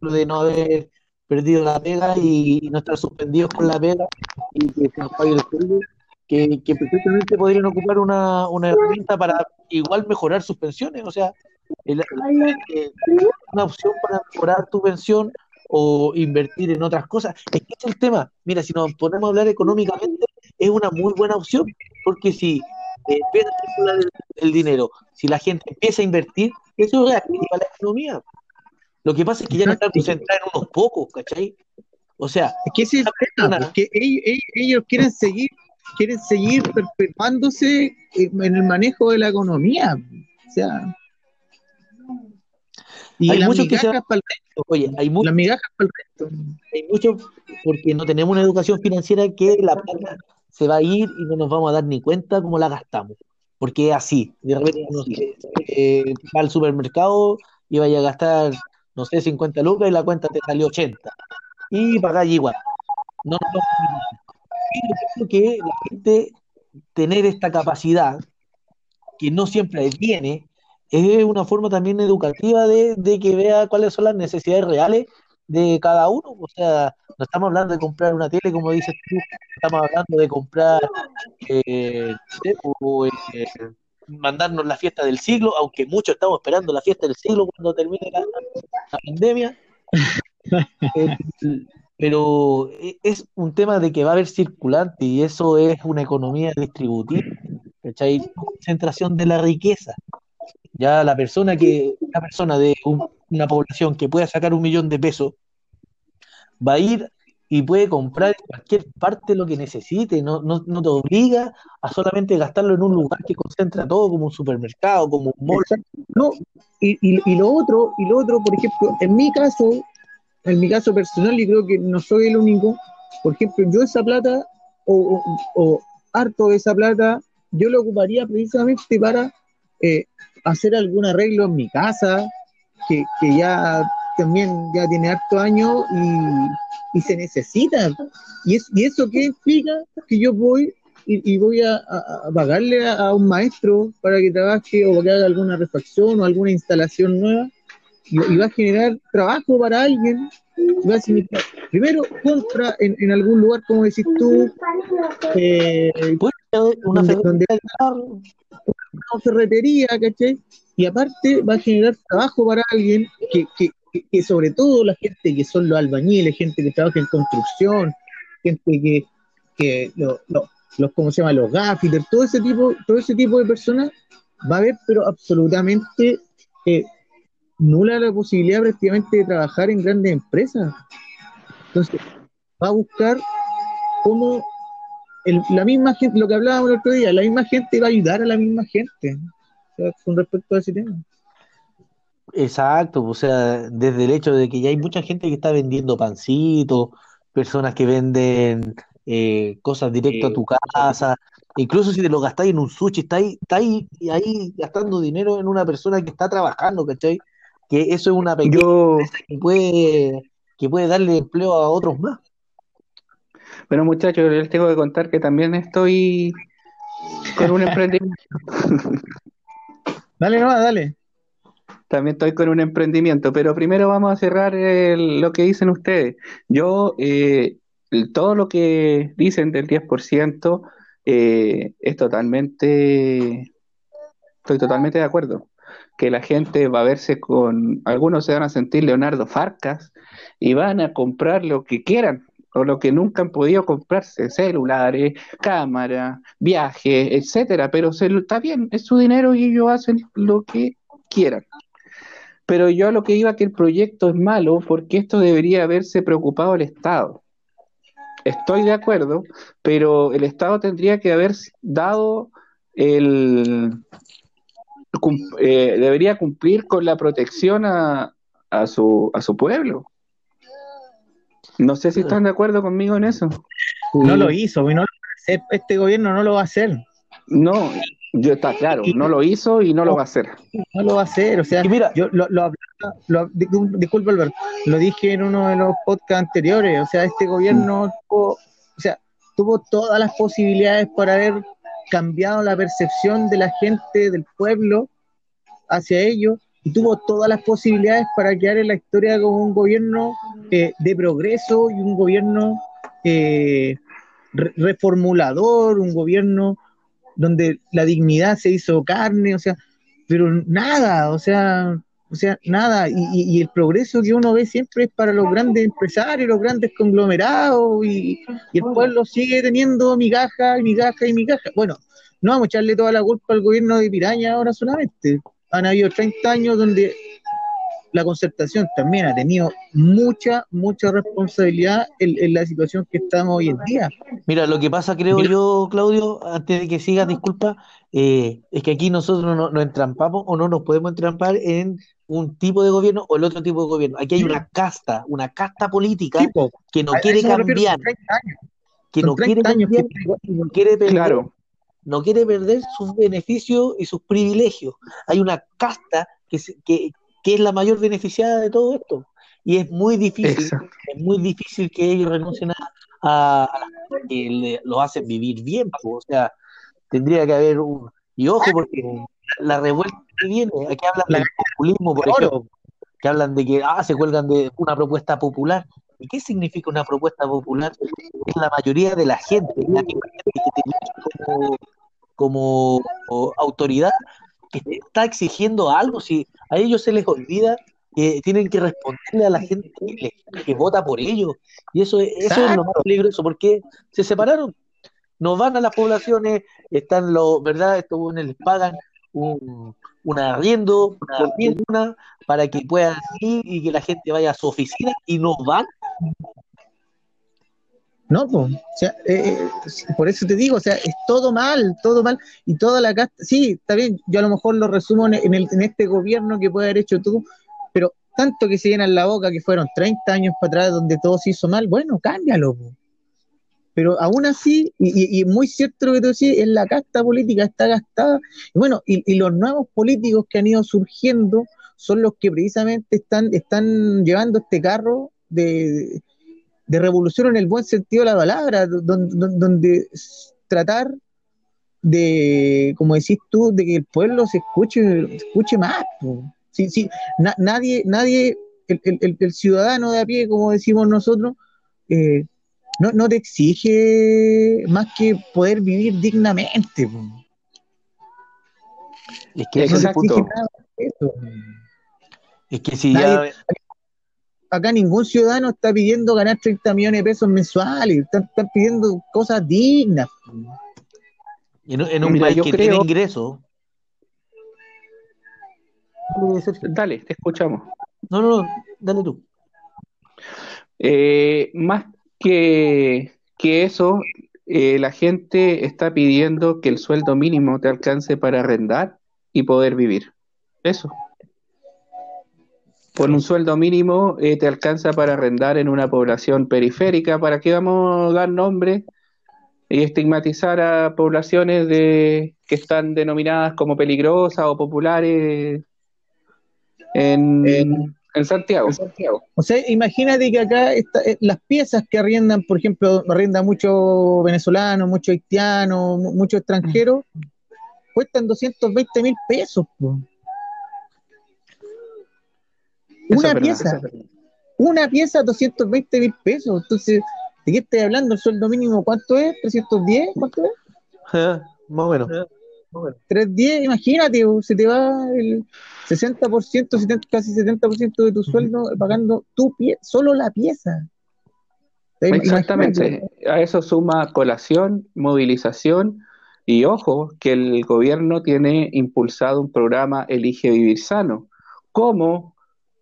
de no haber perdido la pega y no estar suspendidos con la pega y que se nos pague el sueldo, que, que podrían ocupar una, una herramienta para igual mejorar sus pensiones. O sea, una opción para mejorar tu pensión o invertir en otras cosas. Es que es el tema. Mira, si nos ponemos a hablar económicamente, es una muy buena opción, porque si eh, a circular el, el dinero, si la gente empieza a invertir, eso reactiva la economía. Lo que pasa es que ya no está concentrada en unos pocos, ¿cachai? O sea, Es que ese es ellos, ellos- ellos quieren seguir, quieren seguir perpetuándose en el manejo de la economía. O sea, y Hay muchos que se para el resto, oye, hay muchos las migajas para el resto. hay mucho porque no tenemos una educación financiera que la plata se va a ir y no nos vamos a dar ni cuenta cómo la gastamos. Porque es así. De repente, no sé, eh, va al supermercado y vaya a gastar, no sé, 50 lucas y la cuenta te salió 80. Y pagáis igual. No. Y yo creo que la gente tener esta capacidad, que no siempre tiene, es una forma también educativa de, de que vea cuáles son las necesidades reales de cada uno. O sea, no estamos hablando de comprar una tele, como dices tú, estamos hablando de comprar, eh, no o, eh, mandarnos la fiesta del siglo, aunque muchos estamos esperando la fiesta del siglo cuando termine la, la pandemia. Eh, pero es un tema de que va a haber circulante y eso es una economía distributiva, ¿cachai? Concentración de la riqueza. Ya la persona que, una persona de un- una población que pueda sacar un millón de pesos va a ir y puede comprar en cualquier parte lo que necesite, no, no, no te obliga a solamente gastarlo en un lugar que concentra todo como un supermercado, como un mall. No, y, y, y lo otro, y lo otro, por ejemplo, en mi caso, en mi caso personal, y creo que no soy el único, por ejemplo, yo esa plata, o, o- o harto de esa plata, yo lo ocuparía precisamente para eh, hacer algún arreglo en mi casa, que, que ya también ya tiene harto años y, y se necesita. ¿Y, es, ¿Y eso qué implica? Que yo voy y, y voy a, a- a pagarle a, a un maestro para que trabaje o que haga alguna refacción o alguna instalación nueva y, y va a generar trabajo para alguien. y va a significar, primero, compra en, en algún lugar, como decís tú, eh, una Donde- una ferretería, ¿cachai? Y aparte va a generar trabajo para alguien que, que, que- sobre todo la gente que son los albañiles, gente que trabaja en construcción, gente que, que lo- lo- los, ¿cómo se llama? Los gaffiters, todo ese tipo, todo ese tipo de personas va a haber, pero absolutamente eh, nula la posibilidad prácticamente de trabajar en grandes empresas. Entonces, va a buscar cómo el- la misma gente, lo que hablábamos el otro día, la misma gente va a ayudar a la misma gente o sea, con respecto a ese tema. Exacto, o sea, desde el hecho de que ya hay mucha gente que está vendiendo pancitos, personas que venden eh, cosas directo a tu casa, incluso si te lo gastáis en un sushi, estáis ahí, ahí gastando dinero en una persona que está trabajando, ¿cachai? Que eso es una pequeña Yo, que puede, que puede darle empleo a otros más. bueno muchachos, les tengo que contar que también estoy con un emprendimiento. Dale, no, dale. También estoy con un emprendimiento, pero primero vamos a cerrar el- lo que dicen ustedes. Yo, eh, todo lo que dicen del 10% eh, es totalmente, estoy totalmente de acuerdo. Que la gente va a verse con, algunos se van a sentir Leonardo Farcas y van a comprar lo que quieran o lo que nunca han podido comprarse, celulares, cámaras, viajes, etcétera, pero se, está bien, es su dinero y ellos hacen lo que quieran. Pero yo a lo que iba que el proyecto es malo porque esto debería haberse preocupado el Estado. Estoy de acuerdo, pero el Estado tendría que haber dado el... cum- eh, debería cumplir con la protección a, a su, a su pueblo. No sé si están de acuerdo conmigo en eso. No lo hizo, no lo este gobierno no lo va a hacer. No, yo está claro, no lo hizo y no lo va a hacer. No lo va a hacer. O sea, Y mira, yo lo, lo lo- discul- disculpa, Alberto, lo dije en uno de los podcasts anteriores. O sea, este gobierno tuvo, o sea, tuvo todas las posibilidades para haber cambiado la percepción de la gente, del pueblo, hacia ellos, y tuvo todas las posibilidades para quedar en la historia como un gobierno eh, de progreso y un gobierno eh, re- reformulador, un gobierno donde la dignidad se hizo carne, o sea, pero nada, o sea, o sea, nada, y, y- el progreso que uno ve siempre es para los grandes empresarios, los grandes conglomerados, y, y el pueblo sigue teniendo migaja y migaja y migaja. Bueno, no vamos a echarle toda la culpa al gobierno de Piraña ahora solamente. Han habido 30 años donde la concertación también ha tenido mucha, mucha responsabilidad en, en la situación que estamos hoy en día. Mira, lo que pasa, creo Mira. yo, Claudio, antes de que sigas, disculpa, eh, es que aquí nosotros no- nos entrampamos o no nos podemos entrampar en un tipo de gobierno o el otro tipo de gobierno. Aquí hay una casta, una casta política que no quiere cambiar, son 30 años, que no quiere 30 años que no quiere perder, Claro, no quiere perder sus beneficios y sus privilegios. Hay una casta que, se- que, que es la mayor beneficiada de todo esto. Y es muy difícil, exacto. es muy difícil que ellos renuncien a, a, que le- los hacen vivir bien. O sea, tendría que haber un... Y ojo, porque la revuelta que viene, aquí hablan La del populismo, por Oro, ejemplo, que hablan de que ah, se cuelgan de una propuesta popular. ¿Y qué significa una propuesta popular? Es la mayoría de la gente, la misma gente que te como, como autoridad, que está exigiendo algo, si a ellos se les olvida que tienen que responderle a la gente que, vota por ellos. Y eso, es- eso es lo más peligroso, porque se separaron, no van a las poblaciones, están los, ¿verdad? Estos buenos les pagan un, un arriendo, una tribuna, para que puedan ir y que la gente vaya a su oficina y no van. No, pues, o sea, eh, eh, por eso te digo, o sea, es todo mal, todo mal, y toda la casta, sí, está bien, yo a lo mejor lo resumo en, el, en este gobierno que puede haber hecho tú, pero tanto que se llenan la boca que fueron 30 años para atrás donde todo se hizo mal, bueno, cámbialo, po. pero aún así, y, y- y muy cierto lo que tú decís, es la casta política, está gastada, y bueno, y, y los nuevos políticos que han ido surgiendo son los que precisamente están, están llevando este carro de, de revolución en el buen sentido de la palabra, donde, tratar de, como decís tú, de que el pueblo se escuche, se escuche más. Sí, sí, na- nadie, nadie, el, el- el- el ciudadano de a pie, como decimos nosotros, eh, no, no te exige más que poder vivir dignamente. Es que, nada más que eso. es que si Nadie- ya Acá ningún ciudadano está pidiendo ganar 30 millones de pesos mensuales, están, están pidiendo cosas dignas. en, en un Mira, país yo que creo- tiene ingresos. Dale, te escuchamos. No, no, no, dale tú. Eh, más que, que eso, eh, la gente está pidiendo que el sueldo mínimo te alcance para arrendar y poder vivir. Eso. Con un sueldo mínimo eh, te alcanza para arrendar en una población periférica. ¿Para qué vamos a dar nombre y estigmatizar a poblaciones de, que están denominadas como peligrosas o populares en, en Santiago? O sea, imagínate que acá está- eh, las piezas que arriendan, por ejemplo, arriendan muchos venezolanos, muchos haitianos, mu- muchos extranjeros, cuestan 220 mil pesos. po. Una pieza, una pieza, 220 mil pesos. Entonces, ¿de qué estoy hablando? ¿El sueldo mínimo cuánto es? ¿310? ¿Cuánto es? Ah, Más o menos. 310, imagínate, po, se te va el 60%, 70, casi 70% de tu sueldo pagando tu pie, solo la pieza. Imagínate. Exactamente. A eso suma colación, movilización y ojo que el gobierno tiene impulsado un programa Elige Vivir Sano. ¿Cómo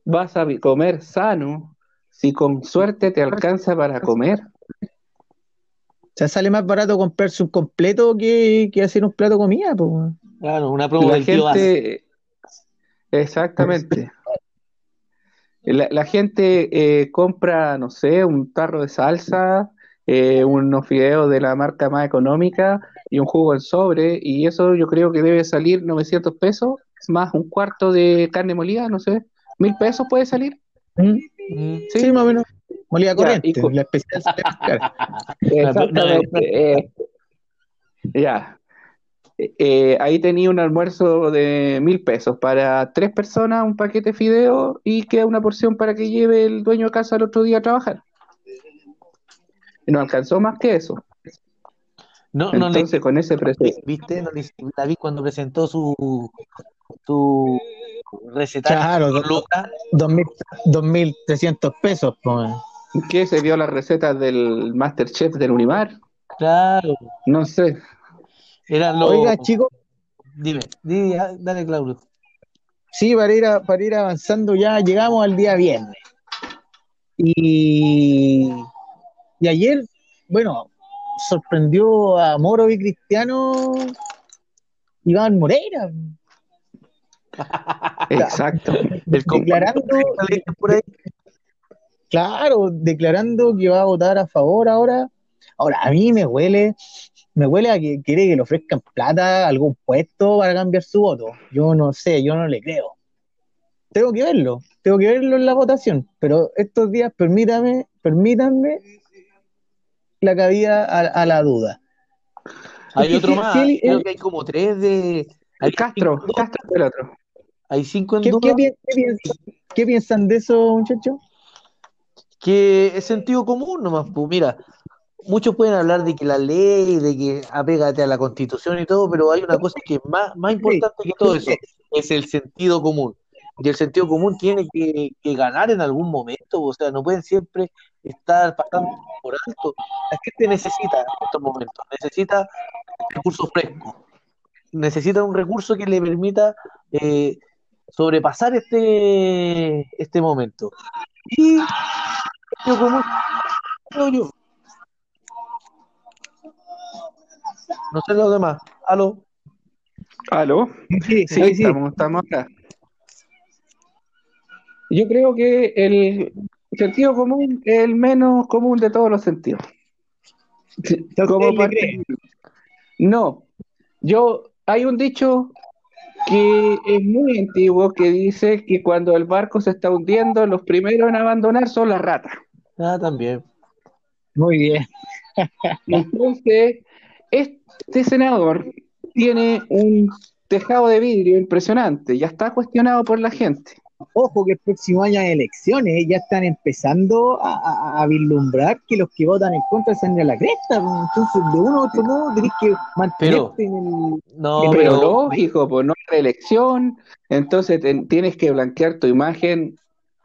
vas a comer sano si con suerte te alcanza para comer? O sea, sale más barato comprarse un completo que, que hacer un plato de comida, pues. Claro, una promo La del gente, exactamente. La, la gente eh, compra, no sé, un tarro de salsa, eh, unos fideos de la marca más económica y un jugo en sobre, y eso yo creo que debe salir 900 pesos, más un cuarto de carne molida, no sé, mil pesos puede salir. ¿Mm? Mm. Sí, más o menos. Molida Ya, corriente, y co- la especial eh, ya. Eh, ahí tenía un almuerzo de mil pesos para tres personas, un paquete de fideo y queda una porción para que lleve el dueño de casa el otro día a trabajar. Y no alcanzó más que eso. No, no le, Entonces, con ese precio. ¿viste? No le la vi cuando presentó su, su recetario Claro, con Lucas. 2.000 2.300 pesos, pues. ¿Qué se vio las recetas del Masterchef del Unimar? Claro, No sé. eran los. Oiga, chicos, Dime, di- dale, Claudio. sí, para ir, a- para ir avanzando ya, llegamos al día viernes. Y, y ayer, bueno, sorprendió a Moro y Cristiano Iván Moreira, Exacto. El declarando, componente por ahí. claro, declarando que va a votar a favor ahora. Ahora, a mí me huele, me huele a que quiere que le ofrezcan plata, algún puesto para cambiar su voto. Yo no sé, yo no le creo. Tengo que verlo, tengo que verlo en la votación, pero estos días permítame, permítanme la cabida a, a la duda. Hay Porque otro si- más, si creo que hay como tres de. Hay Castro, cinco, Castro fue el otro. Hay cinco en ¿Qué, duda. qué pi- qué piensan, qué piensan de eso, muchachos? que es sentido común nomás, pues mira, muchos pueden hablar de que la ley, de que apégate a la constitución y todo, pero hay una cosa que es más, más importante que todo eso, es el sentido común. Y el sentido común tiene que, que ganar en algún momento, o sea, no pueden siempre estar pasando por alto. La gente necesita en estos momentos, necesita recursos frescos, necesita un recurso que le permita eh, sobrepasar este, este momento. Y sentido común, creo yo. No sé los demás. Aló. ¿Aló? Sí, Sí, sí. Estamos, estamos acá. Yo creo que el sentido común es el menos común de todos los sentidos. ¿Usted Como parte-? No, yo hay un dicho que es muy antiguo que dice que cuando el barco se está hundiendo, los primeros en abandonar son las ratas. Ah, también. Muy bien. Entonces, este senador tiene un tejado de vidrio impresionante, ya está cuestionado por la gente. Ojo que el próximo año hay elecciones, ya están empezando a, a- a vislumbrar que los que votan en contra se han a la cresta. pues. Entonces, de uno u otro modo, tenés que mantenerte en el. No, Sí, pero pero, lógico, pues no hay reelección, entonces te- tienes que blanquear tu imagen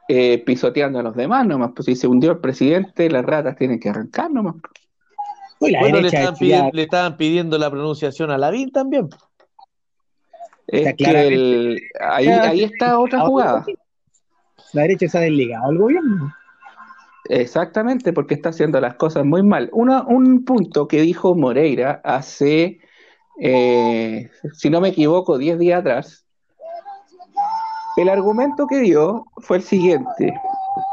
eh, pisoteando a los demás nomás. Pues si se hundió el presidente, las ratas tienen que arrancar nomás. Uy, la bueno, le estaban, pidiendo, le estaban pidiendo la pronunciación a Lavín también. Es que el- ahí, ahí está otra jugada. La derecha se ha desligado al gobierno. Exactamente, porque está haciendo las cosas muy mal. Una- un punto que dijo Moreira hace, eh, si no me equivoco, 10 días atrás, el argumento que dio fue el siguiente.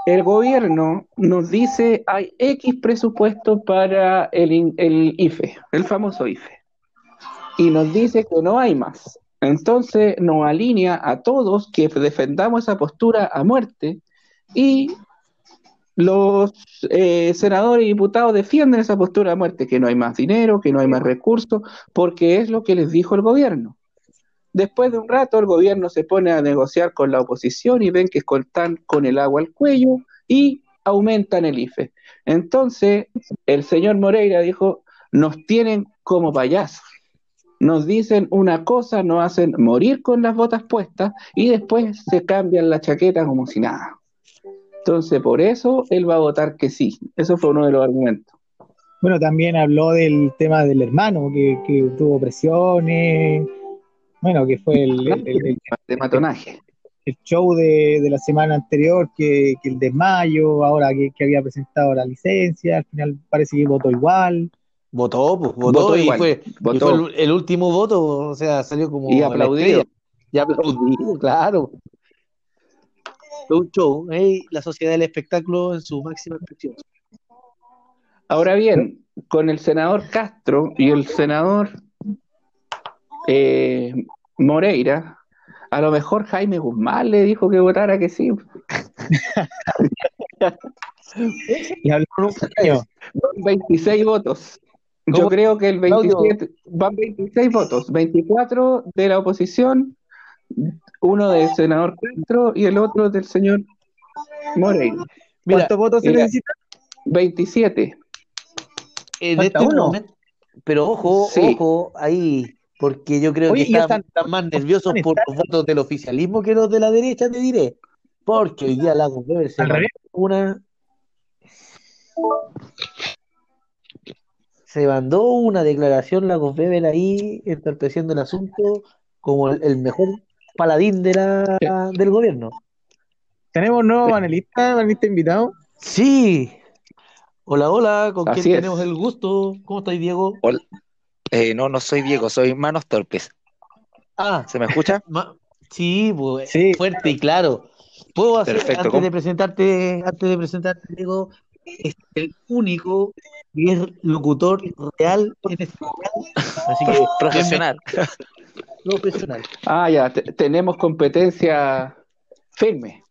El gobierno nos dice hay X presupuesto para el, el IFE, el famoso IFE, y nos dice que no hay más. Entonces nos alinea a todos que defendamos esa postura a muerte y los eh, senadores y diputados defienden esa postura a muerte, que no hay más dinero, que no hay más recursos, porque es lo que les dijo el gobierno. Después de un rato, el gobierno se pone a negociar con la oposición y ven que están con el agua al cuello y aumentan el IFE. Entonces, el señor Moreira dijo, nos tienen como payasos. Nos dicen una cosa, nos hacen morir con las botas puestas y después se cambian la chaqueta como si nada. Entonces, por eso él va a votar que sí. Eso fue uno de los argumentos. Bueno, también habló del tema del hermano, que, que tuvo presiones. Bueno, que fue el, el- el- el- De matonaje. el show de, de la semana anterior, que, que el desmayo, ahora que, que había presentado la licencia, al final parece que votó igual. Votó, pues, votó, Votó y igual, fue, y votó. fue el, el último voto, o sea, salió como Y la aplaudido. Y aplaudido, claro. Fue un show, ¿eh? la sociedad del espectáculo en su máxima expresión. Ahora bien, con el senador Castro y el senador eh, Moreira, a lo mejor Jaime Guzmán le dijo que votara que sí. Y habló un año. Van 26 votos. Yo ¿Cómo? creo que el Claudio. 27, van 26 votos, 24 de la oposición, uno del senador Castro y el otro del señor Moreira. Mira, ¿Cuántos votos se necesitan? 27. en falta este uno. momento, pero ojo, Sí. ojo, ahí, porque yo creo Oye, que están, están- más nerviosos están- por los votos del oficialismo que los de la derecha, te diré. Porque hoy día Lagos Weber se Al mandó revés. una. Se mandó una declaración Lagos Weber ahí, entorpeciendo el asunto como el, el mejor paladín de la, del gobierno. ¿Tenemos nuevo panelista, panelista invitado? Sí. Hola, hola, ¿con Así quién es. tenemos el gusto? ¿Cómo estáis, Diego? Hola. Eh, no, no soy Diego, soy Manos Torpes. Ah, ¿Se me escucha? Ma- sí, pues, Sí. fuerte y claro. Puedo hacer, Perfecto, antes ¿cómo? de presentarte, antes de presentarte, Diego, es el único y es locutor real en este canal. Así que, Profesional. profesional. Ah, ya, te- tenemos competencia firme.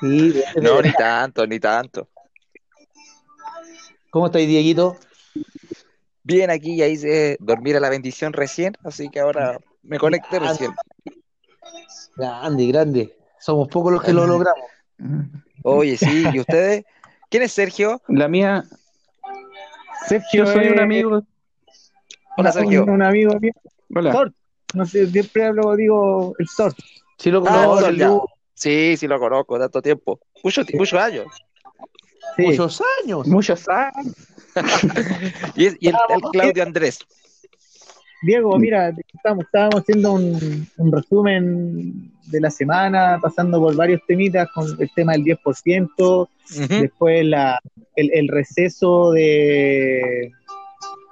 Sí, de No, ni tanto, ni tanto. ¿Cómo estáis, Dieguito? Bien, aquí ya hice dormir a la bendición recién, así que ahora me conecté Ah, recién. Grande, grande. Somos pocos los que lo logramos. Oye, sí, ¿y ustedes? ¿Quién es Sergio? La mía, Sergio yo soy un amigo. Hola, Sergio. Un, amigo mío. Hola. Sort. No sé, siempre hablo, digo, el Sort. Sí, lo Ah, conozco. Sí, sí lo conozco, tanto tiempo. Mucho, ti- muchos años. Sí. muchos años. Muchos años. Y, es- y el, el Claudio Andrés. Diego, mira, estamos, estábamos haciendo un, un resumen de la semana, pasando por varios temitas con el tema del 10%, Ujú. después la, el, el receso de,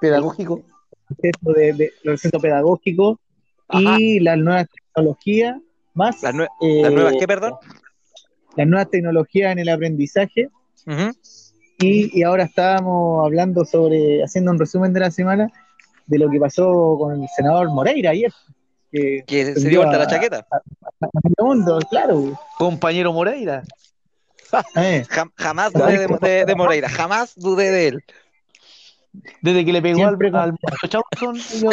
Pedagógico. proceso de, de proceso pedagógico y las nuevas tecnologías, más Las, nue- eh, las nuevas, ¿qué, perdón? las nuevas tecnologías en el aprendizaje. Y ahora estábamos hablando sobre, haciendo un resumen de la semana, de lo que pasó con el senador Moreira ayer. Que Que se dio vuelta a- la chaqueta. a medio mundo, claro. Compañero Moreira. Eh, Jam- jamás dudé de, de- de Moreira, jamás dudé de él. Desde que le pegó al, Siempre con- al Chauson, yo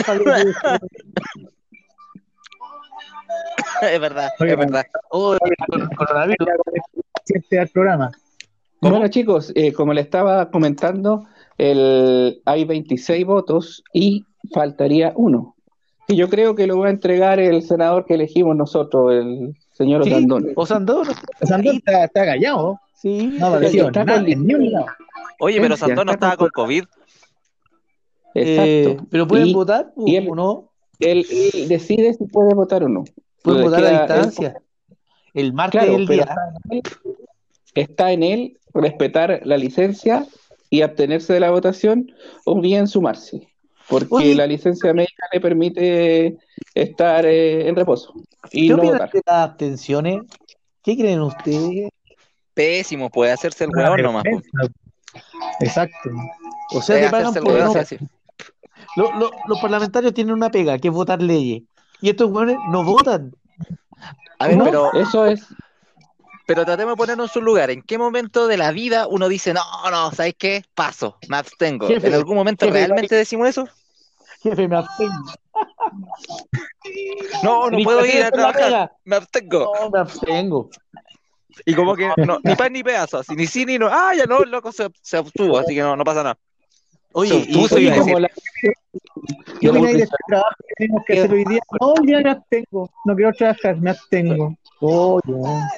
es verdad, Oye, es verdad. Oh, con coronavirus. al programa. ¿Cómo? Bueno, chicos, eh, como le estaba comentando, el, hay 26 votos y faltaría uno. Y yo creo que lo va a entregar el senador que elegimos nosotros, el señor Sí, Osandón. Osandón. Sandón está, está callado, Sí, no aparecido está nada. Oye, pero Ya Santón no está estaba con COVID. Eh, Exacto. pero pueden Y votar y él- o no. Él, él decide si puede votar o no. Pueden Le votar a distancia. El martes Claro, del día. está en, él, está en él respetar la licencia y abstenerse de la votación o bien sumarse, porque la licencia médica le permite estar eh, en reposo y ¿Qué no opinan votar. de las abstenciones? ¿Qué creen ustedes? Pésimo, puede hacerse el hueón nomás. Exacto. O sea, pagan hacerse el por no- lo- lo- los parlamentarios tienen una pega, que es votar leyes. Y estos hueones no votan. A ver, No, pero, Eso es, pero tratemos de ponernos en su lugar. ¿En qué momento de la vida uno dice, no, no, ¿sabes qué? Paso, me abstengo. Jefe, ¿En algún momento jefe, realmente decimos eso? Jefe, me abstengo. No, no Ni puedo ir a trabajar, me abstengo. No, me abstengo. Y como que no, ni pan ni pedazo, así, ni sí ni no. Ah, ya no, el loco se, se abstuvo, así que no, no pasa nada. Oye, Se y, opuso, oye, iba a como la, ¿Qué opináis de este trabajo que tenemos que hacer hoy día? No, día me abstengo. No quiero trabajar, me abstengo. Oh, ya.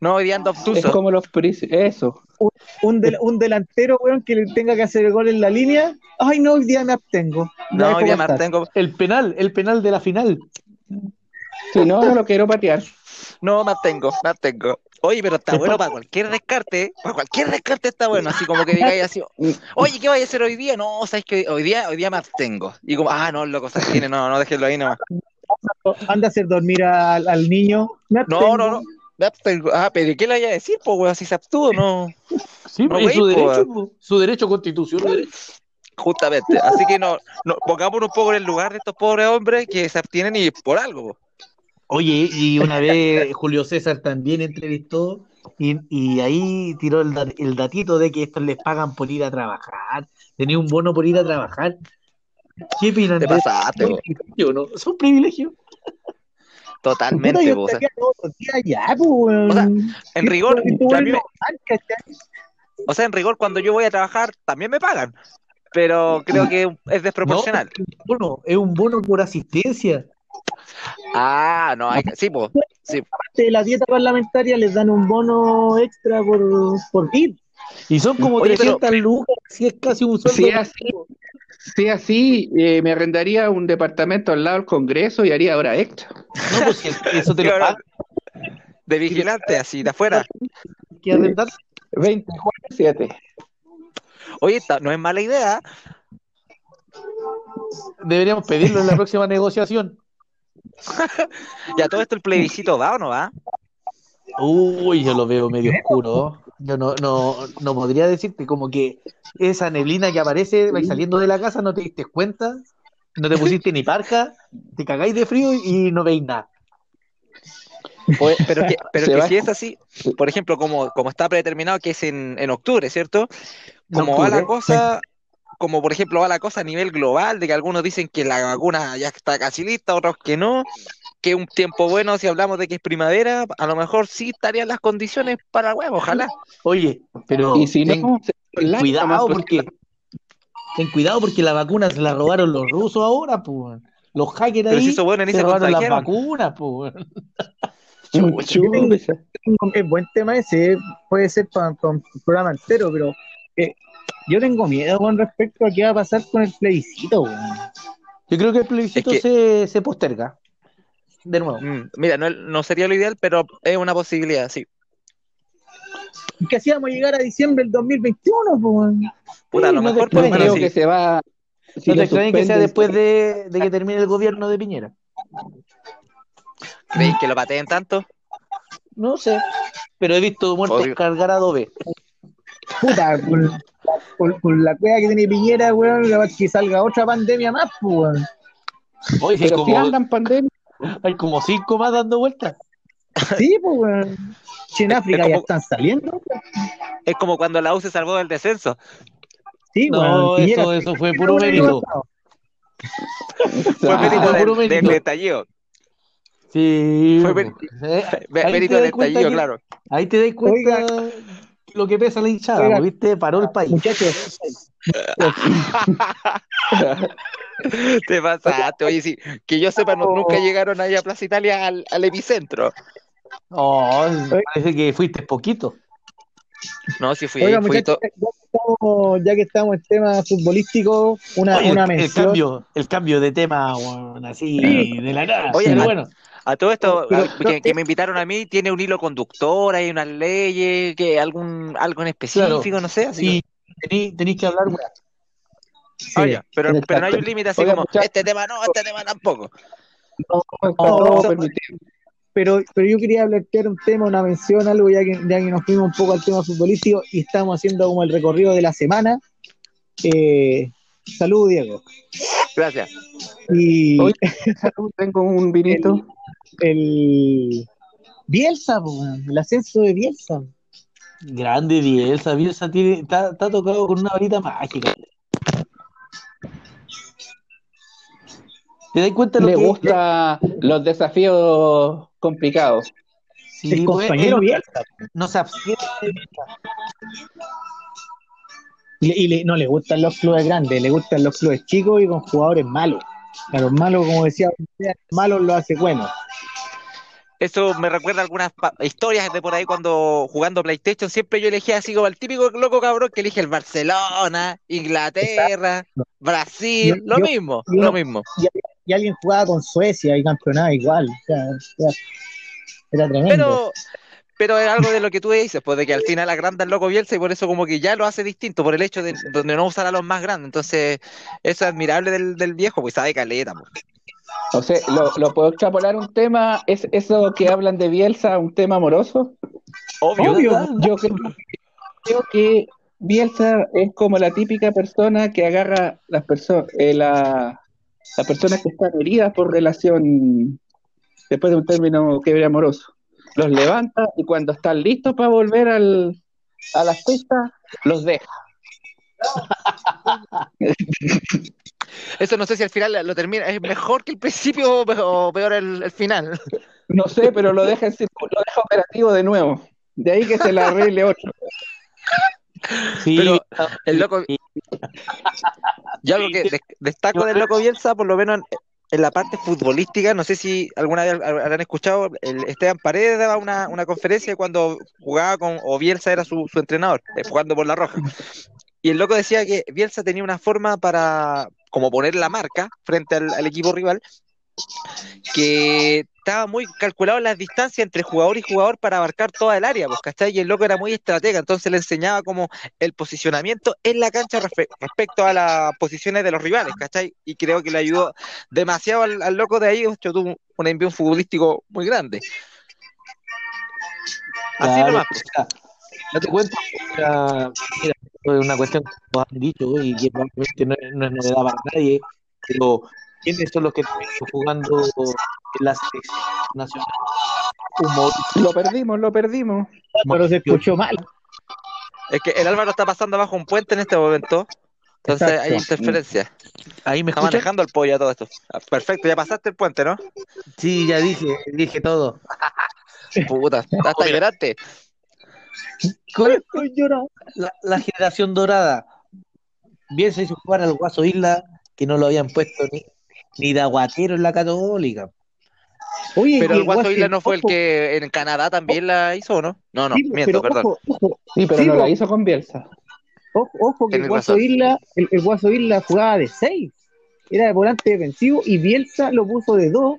No, hoy día ando es obtuso. como los pris- eso. un, del- un delantero, weón, que le tenga que hacer el gol en la línea. Ay, no, hoy día me abstengo. No, hoy día me abstengo. el penal, el penal de la final. Si no, no lo quiero patear. No, me abstengo, me abstengo. Oye, pero está bueno para cualquier descarte, para cualquier descarte está bueno, así como que digáis así, oye, ¿qué vaya a hacer hoy día? No, sabes que hoy día, hoy día me abstengo. Y como, ah, no, loco, se abstiene, no, no, déjenlo ahí nomás. Anda a hacer dormir al, al niño. No, no, no, Ah, pero ¿qué le vaya a decir, weón, si se abstuvo? No, Sí, No, es su po. derecho, po. su derecho constitucional. justamente. Así que no, no, pongámonos un poco en el lugar de estos pobres hombres que se abstienen y por algo, po. Oye, y una vez Julio César también entrevistó y, y ahí tiró el, dat- el datito de que estos les pagan por ir a trabajar. Tenía un bono por ir a trabajar. ¿Qué opinan Te pasaste, po. ¿Son privilegios? Puta, Totalmente, yo po, o sea, estaría todos los días allá, pues, weón. O sea, en rigor, me- o sea, en rigor, cuando yo voy a trabajar, también me pagan. Pero creo que es desproporcional. No, es un bono, es un bono por asistencia. Ah, no, hay que, sí, pues. Sí. Aparte de la dieta parlamentaria les dan un bono extra por, por ir. Y son como Oye, pero- 300 lucas, si es casi un sueldo. Si es así, si así eh, me arrendaría un departamento al lado del Congreso y haría hora extra. No, pues si eso te lo pagan, De vigilante, así, de afuera. que arrendar. 24-7. Oye, esta no es mala idea. Deberíamos pedirlo en la próxima negociación. Ya todo esto el plebiscito va o no va. Uy, yo lo veo medio oscuro. Yo no, no, no podría decirte como que esa neblina que aparece, vais saliendo de la casa, no te diste cuenta, no te pusiste ni parca, te cagáis de frío y no veis nada. Pero que, pero que si es así, por ejemplo, como, como está predeterminado que es en, en octubre, ¿cierto? Como va la cosa, como por ejemplo va la cosa a nivel global, de que algunos dicen que la vacuna ya está casi lista, otros que no, que un tiempo bueno, si hablamos de que es primavera, a lo mejor sí estarían las condiciones para huevo, ojalá. Oye, pero Y si ten, no, se- ten la- cuidado más porque ten cuidado porque la vacuna se la robaron los rusos ahora, pues. Los hackers Pero si ahí esos buenos ni se se robaron las vacunas, pues. Es buen tema ese, puede ser para un programa entero, pero eh, yo tengo miedo con respecto a qué va a pasar con el plebiscito. Yo creo que el plebiscito Es se, se posterga. De nuevo. Mm, mira, no, no sería lo ideal, pero es una posibilidad, sí. Que así vamos a llegar a diciembre del 2021, pues. Puta, a lo Sí, no te mejor por creo que sí. se va, si No te lo extrañes que sea después de, de que termine el gobierno de Piñera. ¿Creéis que lo pateen tanto? No sé. Pero he visto muertos Obvio. cargar Adobe. Puta, con, con- con la cueva que tiene Piñera, weón, la verdad es que salga otra pandemia más, pues, weón. Oye, Pero si andan pandemia, hay como cinco más dando vueltas. Sí, pues. Si en Es África como- ya están saliendo. Es como cuando la U se salvó del descenso. Sí, No, weón. Piñera- eso, eso fue puro mérito. Fue Ah, mérito puro del, mérito. del estallido. Sí. Fue pues. Eh, Ve- ahí Mérito del que- claro. Ahí te das cuenta lo que pesa la hinchada, Oiga. ¿viste? Paró el país. Muchachos, Te pasaste. Oye, sí, que yo sepa, no- nunca llegaron ahí a Plaza Italia al, al epicentro. Oh, parece que fuiste poquito. No, sí fui, oiga, fui muchachos, to- ya que estamos, ya que estamos en tema futbolístico, una, Oye, una el, cambio, el cambio de tema, así Sí. de la nada. Oye, pero a- bueno, A todo esto, Pero- a- que, que me invitaron a mí, tiene un hilo conductor, hay unas leyes, que algún algo en específico, no sé. Así sí, tení- tenéis que hablar. Sí, Ah, ya, pero, pero no hay un límite así Oiga, como, este tema no, este tema tampoco. todo No, permitido. pero, pero yo quería plantear un tema, una mención, algo, ya que, ya que nos fuimos un poco al tema futbolístico y estamos haciendo como el recorrido de la semana. Eh, salud, Diego. Gracias. Y Oye, salud, tengo un vinito. el Bielsa, el ascenso de Bielsa. Grande Bielsa, Bielsa tiene, está, está tocado con una varita mágica. ¿Te das cuenta de Le lo que gusta los desafíos complicados. Sí, el pues, compañero no se abstiene. Y, le- y le- no le gustan los clubes grandes, le gustan los clubes chicos y con jugadores malos. A los malos, como decía, los malos lo hace bueno. Eso me recuerda algunas historias de por ahí cuando jugando PlayStation, siempre yo elegía así como el típico loco cabrón que elige el Barcelona, Inglaterra, Brasil, Yo- lo yo- mismo, yo- lo mismo. Y alguien jugaba con Suecia y campeonaba igual. o sea, era, era tremendo. Pero, pero es algo de lo que tú dices, pues de que al final agranda el loco Bielsa y por eso como que ya lo hace distinto, por el hecho de donde no usar a los más grandes. Entonces, eso es admirable del, del viejo, pues sabe caleta, pues. O sea, lo, lo puedo extrapolar un tema, es eso que hablan de Bielsa, un tema amoroso. Obvio. Obvio. Yo creo, creo que Bielsa es como la típica persona que agarra las personas, la, las personas que están heridas por relación, después de un término quiebre amoroso, los levanta y cuando están listos para volver al, a las pistas, los deja. Eso no sé si al final lo termina, es mejor que el principio o peor el, el final. No sé, pero lo deja, en lo deja operativo de nuevo. De ahí que se la arregle otro. Sí, Pero el loco. Yo algo que des- destaco del loco Bielsa, por lo menos en, en la parte futbolística, no sé si alguna vez habrán escuchado, el Esteban Paredes daba una, una conferencia cuando jugaba con, o Bielsa era su, su entrenador, eh, jugando por la Roja. Y el loco decía que Bielsa tenía una forma para, como poner la marca frente al, al equipo rival, que estaba muy calculado las distancias entre jugador y jugador para abarcar toda el área, pues, ¿cachai? Y el loco era muy estratega, entonces le enseñaba como el posicionamiento en la cancha respe- respecto a las posiciones de los rivales, ¿cachai? Y creo que le ayudó demasiado al, al loco de ahí, hecho tuvo un envío futbolístico muy grande. Así nomás. sea, no te cuento, mira, es una cuestión que nos han dicho y que no, no es novedad para nadie, pero ¿quiénes son los que están jugando en la selección nacional? Humor, Lo perdimos, lo perdimos. Pero se escuchó mal. Es que el Álvaro está pasando bajo un puente en este momento, entonces Exacto. hay interferencia. ahí me Está manejando el pollo a todo esto. Ah, Perfecto, ya pasaste el puente, ¿no? Sí, ya dije, dije todo. Puta, hasta lloraste. ¿Cuál es Estoy llorando. la, la generación dorada? Bien se hizo jugar al Guaso Isla, que no lo habían puesto ni, ni de aguatero en la católica. Oye, Pero el Guaso Isla no fue el que en Canadá también la hizo, ¿o no? No, no, sí, miento, pero perdón. Ojo, ojo, Sí, pero Sí, no po. la hizo con Bielsa. ojo, ojo que el Guaso razón. Isla, el, el Guaso Isla jugaba de 6. Era de volante defensivo y Bielsa lo puso de 2.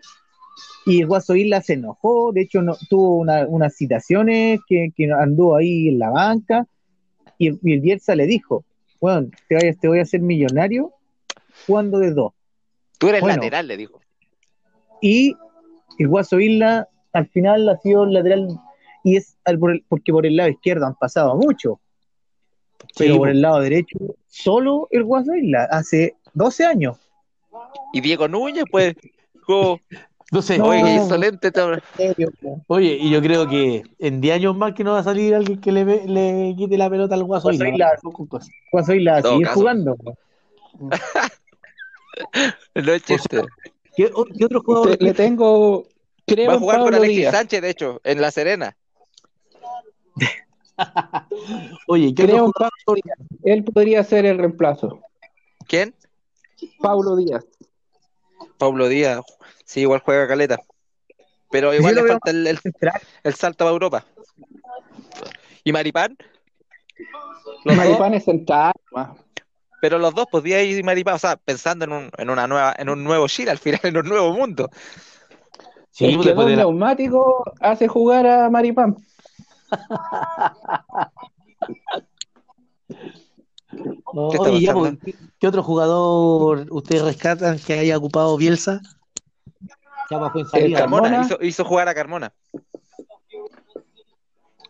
Y el Guaso Isla se enojó. De hecho, no, tuvo una- unas citaciones que, que anduvo ahí en la banca. Y, el- y el Bielsa le dijo: Bueno, te, vayas, te voy a hacer millonario jugando de dos. Tú eres Bueno. lateral, le dijo. Y el Guaso Isla al final ha sido lateral y es al- por el- porque por el lado izquierdo han pasado mucho. Pero Sí, por po. el lado derecho, solo el Guaso Isla, hace 12 años. Y Diego Núñez, pues, jugó. No sé, No. Oye, insolente. todo. oye, y yo creo que en 10 años más que no va a salir alguien que le, ve- le quite la pelota al guaso. Isla. Guaso Isla sigue jugando. No es chiste. ¿Qué, qué otro jugador? Te- le tengo, creo, Va a jugar con Alexis Díaz. Sánchez, de hecho, en La Serena. Oye, ¿qué Creo otro Díaz. Él podría ser el reemplazo. ¿Quién? Pablo Díaz. Pablo Díaz. Sí, igual juega caleta. Pero igual Sí, le falta el, el- el salto a Europa. ¿Y Maripán? Los dos, Maripán es central. Pero los dos podía ir Maripán, o sea, pensando en un, en una nueva, en un nuevo Chile, al final, en un nuevo mundo. Sí, el pues, que la- neumático hace jugar a Maripán. No, ¿Qué está oye, ya, pasando? pues, ¿qué, qué otro jugador ustedes rescatan que haya ocupado Bielsa? Ya fue en El salida. Carmona. Carmona, hizo, hizo jugar a Carmona.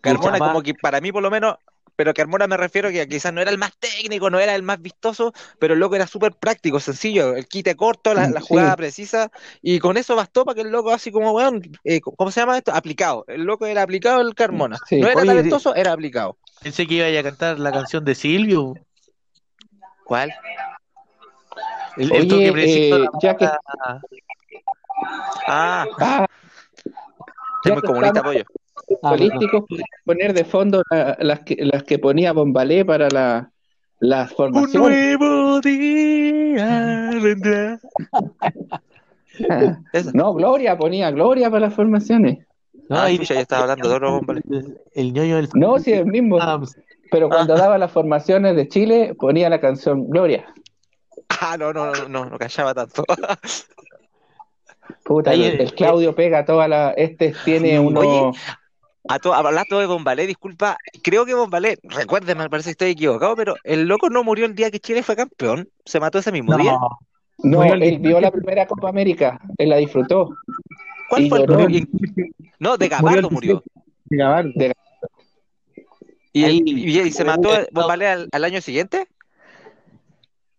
Carmona como que para mí por lo menos, pero Carmona me refiero que quizás no era el más técnico, no era el más vistoso, pero el loco era súper práctico, sencillo, el quite corto, la, la Sí. jugada precisa, y con eso bastó para que el loco así como, weón, eh, ¿cómo se llama esto? Aplicado. El loco era aplicado el Carmona. Sí. No era Oye, talentoso, era aplicado. Pensé que iba a cantar la canción de Silvio. ¿Cuál? El, el Oye, toque preciso. eh, ya que- Ah, Ah, ya muy que comunista, estamos pollo. Ah, políticos, poner de fondo la- las, que, las que ponía Bombalé para la, las Un formaciones. nuevo día vendrá. No, Gloria ponía Gloria para las formaciones. no, ah, ahí- chucha, ya estaba hablando de otro bomba. el, el ñoño del No, sí, el mismo. Ah, Pero cuando daba las formaciones de Chile, ponía la canción Gloria. Ah, no, no, no, no, no callaba tanto. Puta, Ahí, el, el Claudio pega toda la. Este tiene uno. Oye, A to, hablando de Bombalé, disculpa, creo que Bombalé, recuérdeme, me parece que estoy equivocado, pero el loco no murió el día que Chile fue campeón, se mató ese mismo día. no, el él vio la primera Copa América, él la disfrutó. ¿Cuál y fue el lloró. Y- No, de Gabardo murió. de Gabardo. De- ¿Y, Ahí- y- y se mató Bombalé al, al año siguiente?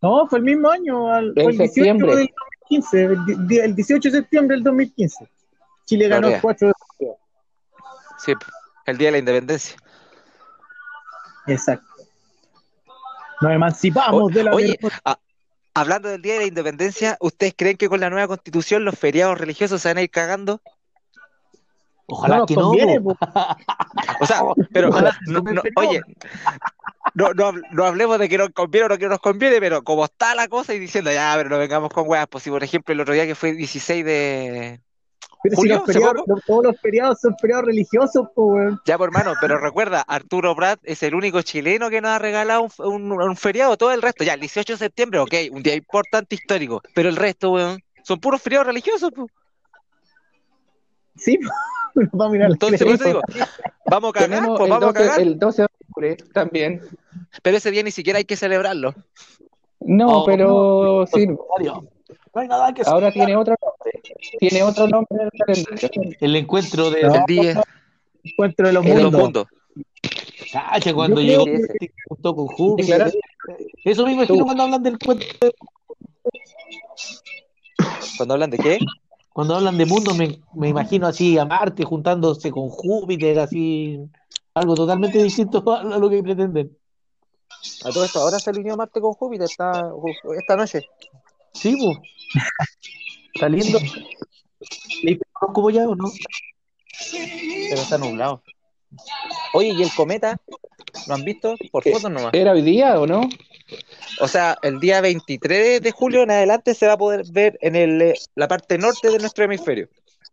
No, fue el mismo año, al, fue el 18 septiembre. del 2015, el, di- di- el 18 de septiembre del 2015. Chile ganó Gloria. 4 de Sí, el día de la independencia. Exacto. Nos emancipamos O- de la oye, a- hablando del día de la independencia, ¿ustedes creen que con la nueva constitución los feriados religiosos se van a ir cagando? ojalá no que no. conviene, po. po. O sea, pero Ojalá no- no- oye, no, no, hab- no hablemos de que nos conviene o no que nos conviene, pero como está la cosa y diciendo, ya, pero no vengamos con weas, pues si por ejemplo el otro día que fue 16 de... Pero si los ¿hace feriados, los- todos los feriados son feriados religiosos, weón. Ya, por hermano, pero recuerda, Arturo Prat es el único chileno que nos ha regalado un, un- un feriado, todo el resto, ya, el 18 de septiembre, ok, un día importante histórico, pero el resto, weón, son puros feriados religiosos, pues. Sí, vamos a mirar Entonces, por eso digo, vamos a cagar, pues el vamos a 12, cagar, el 12 de octubre también. pero ese día ni siquiera hay que celebrarlo. No, Oh, pero sí, Mario, No hay nada que ahora tiene otro nombre. Tiene otro nombre en el calendario. El encuentro de, No. El día encuentro de los de los mundos. mundos. Cacha, cuando llegó junto con Júpiter. Declarar- Eso mismo imagino cuando hablan del encuentro. Cuando hablan de qué? Cuando hablan de mundo, me, me imagino así a Marte juntándose con Júpiter, así. Algo totalmente distinto a lo que pretenden. A todo esto, ahora se alineó Marte con Júpiter esta, esta noche. Sí, pues. Está lindo. ¿Y como ya o no? Pero está nublado. Oye, ¿y el cometa? ¿Lo han visto? Por ¿Qué? fotos nomás. ¿Era hoy día o no? O sea, el día 23 de julio en adelante se va a poder ver en el, eh, la parte norte de nuestro hemisferio.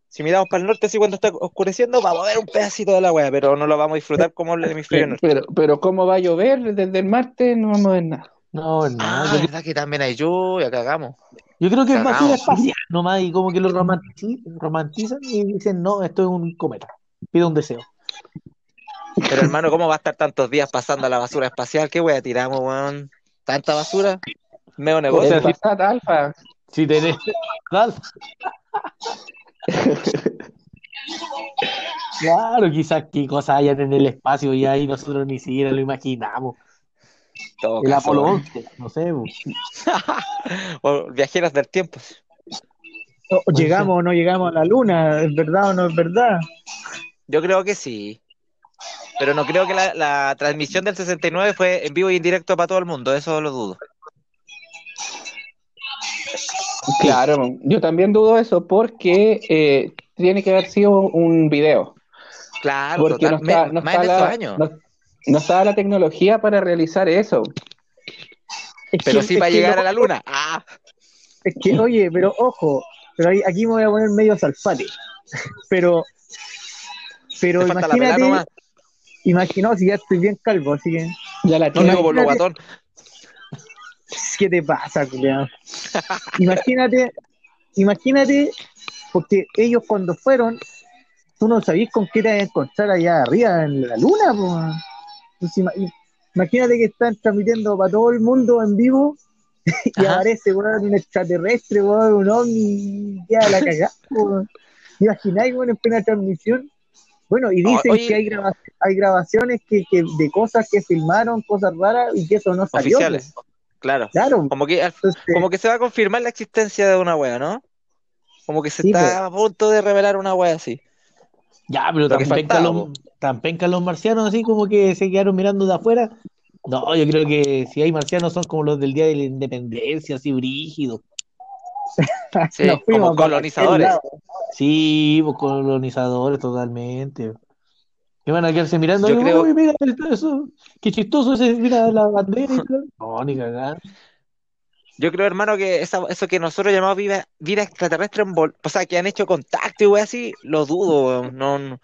Si miramos para el norte, así cuando está oscureciendo, vamos a ver un pedacito de la wea, pero no lo vamos a disfrutar como el hemisferio norte. Pero, pero ¿cómo va a llover desde el martes? No vamos a ver nada. No, no. Ah, yo, verdad que también hay lluvia, cagamos. yo creo que es basura Cagao. espacial nomás y como que lo romanti- romantizan y dicen, no, esto es un cometa. Pido un deseo. Pero hermano, ¿cómo va a estar tantos días pasando a la basura espacial? ¿Qué wea tiramos, weón? ¿Tanta basura? Meo negocio. sea, Passat Alfa. Si tenés. Claro, quizás qué cosas hayan en el espacio y ahí nosotros ni siquiera lo imaginamos. Todo El caso, Apolo weón. 11, no sé. O viajeros del tiempo. O- ¿Llegamos o no llegamos a la luna? ¿Es verdad o no es verdad? Yo creo que sí. Pero no creo que la, la transmisión del 69 fue en vivo y en directo para todo el mundo, eso lo dudo. Claro, yo también dudo eso porque eh, tiene que haber sido un video. Claro, Porque no total, está, no más está esos la, años. no, no estaba la tecnología para realizar eso. Es Pero que- sí para llegar a la luna. Ah, Es que, oye, pero ojo, pero ahí- aquí me voy a poner medio salfate. Pero, pero te imagínate, imagino, si ya estoy bien calvo, así que, Ya la No digo por lo guatón. ¿qué te pasa, culiao? Imagínate, imagínate, porque ellos cuando fueron, tú no sabías con qué te vas a encontrar allá arriba en la luna, po. Entonces, imagínate que están transmitiendo para todo el mundo en vivo y Ajá. aparece weón, un extraterrestre, weón, un ovni, ya la cagada. ¿Imagináis, weón, en plena transmisión? Bueno, y dicen oye. que hay, graba- hay grabaciones que, que de cosas que filmaron, cosas raras, y que eso no salió. Oficiales. pues. Claro. Claro, Como que, entonces, como que se va a confirmar la existencia de una wea, ¿no? Como que se Sí, está a punto de revelar una wea así. Ya, pero tan penca los, tan penca los marcianos así como que se quedaron mirando de afuera. No, yo creo que si hay marcianos son como los del Día de la Independencia, así brígidos. Sí, nos como colonizadores. Sí, pues colonizadores totalmente. Que van a quedarse mirando, Yo y, creo- "Uy, mira eso, qué chistoso ese, mira la bandera y todo". No, ni cagar. Yo creo, hermano, que esa- eso que nosotros llamamos vida, vida extraterrestre, en o sea, que han hecho contacto y wea así, lo dudo. No, no,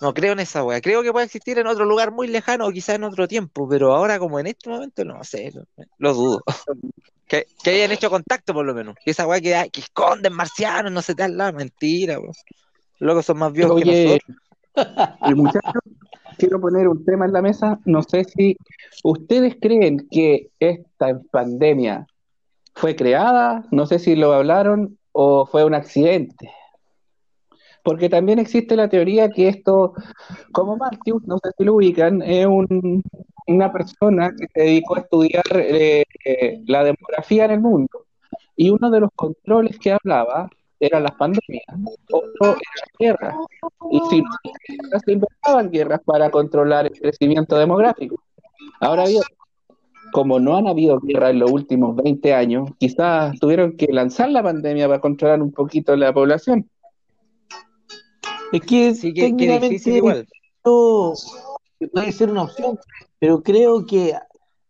no creo en esa wea. Creo que puede existir en otro lugar muy lejano o quizás en otro tiempo, pero ahora como en este momento, no sé, lo, lo dudo. Que, que hayan hecho contacto por lo menos. Que esa wea que, hay- que esconden marcianos, no sé tal, la mentira, weón. Locos son más viejos que nosotros. y muchachos, quiero poner un tema en la mesa. No sé si ustedes creen que esta pandemia fue creada, no sé si lo hablaron o fue un accidente. Porque también existe la teoría que esto, como Matthew, no sé si lo ubican, es un- una persona que se dedicó a estudiar eh, la demografía en el mundo. Y uno de los controles que hablaba eran las pandemias, otro era la guerra. Y si no guerras, se inventaban guerras para controlar el crecimiento demográfico. Ahora bien, como no han habido guerras en los últimos 20 años, quizás tuvieron que lanzar la pandemia para controlar un poquito la población. Es que Sí, que, difícil igual. esto puede ser una opción, pero creo que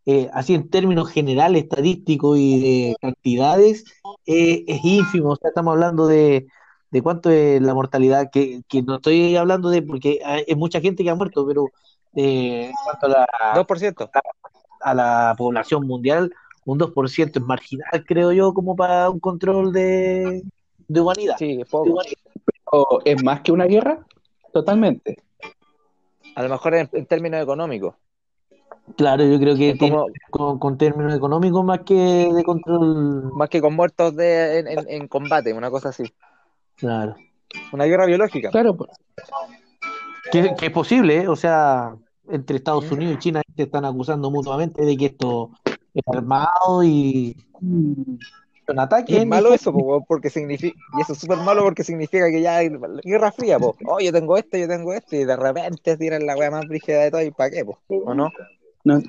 eh, así en términos generales, estadísticos y de cantidades, eh, es ínfimo. O sea, estamos hablando de, de cuánto es la mortalidad, que, que no estoy hablando de, porque hay, hay mucha gente que ha muerto, pero eh, en cuanto a la, 2%. A la población mundial, un 2% es marginal, creo yo, como para un control de, de humanidad. Sí, es poco. humanidad. ¿O es más que una guerra? Totalmente. A lo mejor en, en términos económicos. Claro, yo creo que tiene como, con, con términos económicos más que de control. más que con muertos de, en, en- en combate, una cosa así. Claro. Una guerra biológica. Claro, pues. Que, que es posible, ¿eh? O sea, entre Estados Unidos y China se están acusando mutuamente de que esto es armado y un ataque. Y es malo eso, po, porque significa, y eso es súper malo porque significa que ya hay guerra fría, po. Oh, yo tengo esto, yo tengo esto, y de repente tiran la wea más brígida de todo, ¿y para qué, po? ¿O no? No.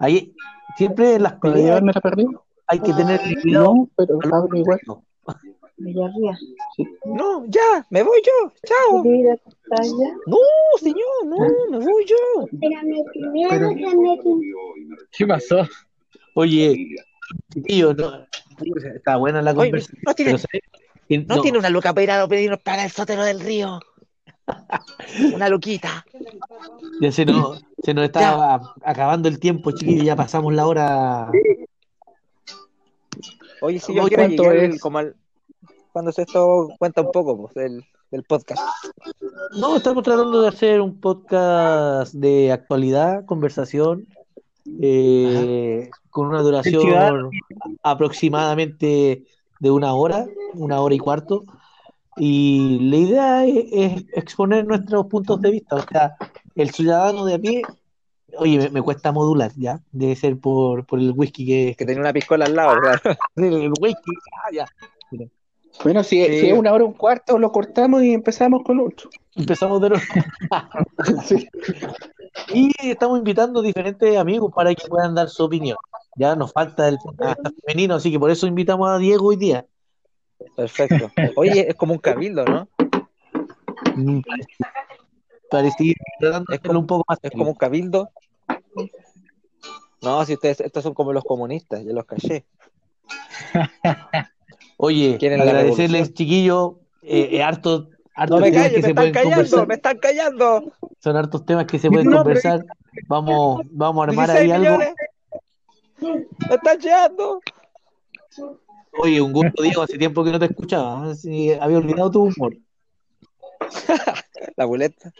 Ahí, siempre en las ¿Para peleas hay que tener cuidado. No, pero igual. No, ya, me voy yo, chao. No, señor, no, me voy yo. Pero- ¿Qué pasó? Oye, chiquillo, no, está buena la Oye, conversación. no tiene, no no- tiene una luca para ir a pedirnos para el sótero del río. Una luquita. Ya se nos, se nos está acabando el tiempo, chiquillo, ya pasamos la hora. Oye, si yo quiero ¿cuánto llegar es? como al- cuando se esto cuenta un poco pues, del, del podcast. No, estamos tratando de hacer un podcast de actualidad, conversación, eh, con una duración aproximadamente de una hora, una hora y cuarto. Y la idea es, es exponer nuestros puntos de vista. O sea, el ciudadano de a pie, oye, me, me cuesta modular, ¿ya? Debe ser por, por el whisky que, Que tenía una piscola al lado, claro. el whisky, ah, ya. Bueno, si, Sí. si es una hora un cuarto, lo cortamos y empezamos con otro. Empezamos de nuevo. Sí. Y estamos invitando diferentes amigos para que puedan dar su opinión. Ya nos falta el femenino, así que por eso invitamos a Diego hoy día. Perfecto. Oye, es como un cabildo, ¿no? Mm, de Es como- un poco más Es como un cabildo. No, si ustedes, estos son como los comunistas, yo los caché. Oye, agradecerles, chiquillos, eh, eh, harto, hartos No me temas calles, que me se están pueden callando, conversar. me están callando. Son hartos temas que se pueden No, pero- conversar. Vamos, vamos a armar 16 ahí algo. Me están llegando. Oye, un gusto, Diego, hace tiempo que no te escuchaba. ¿eh? Sí, había olvidado tu humor. La boleta.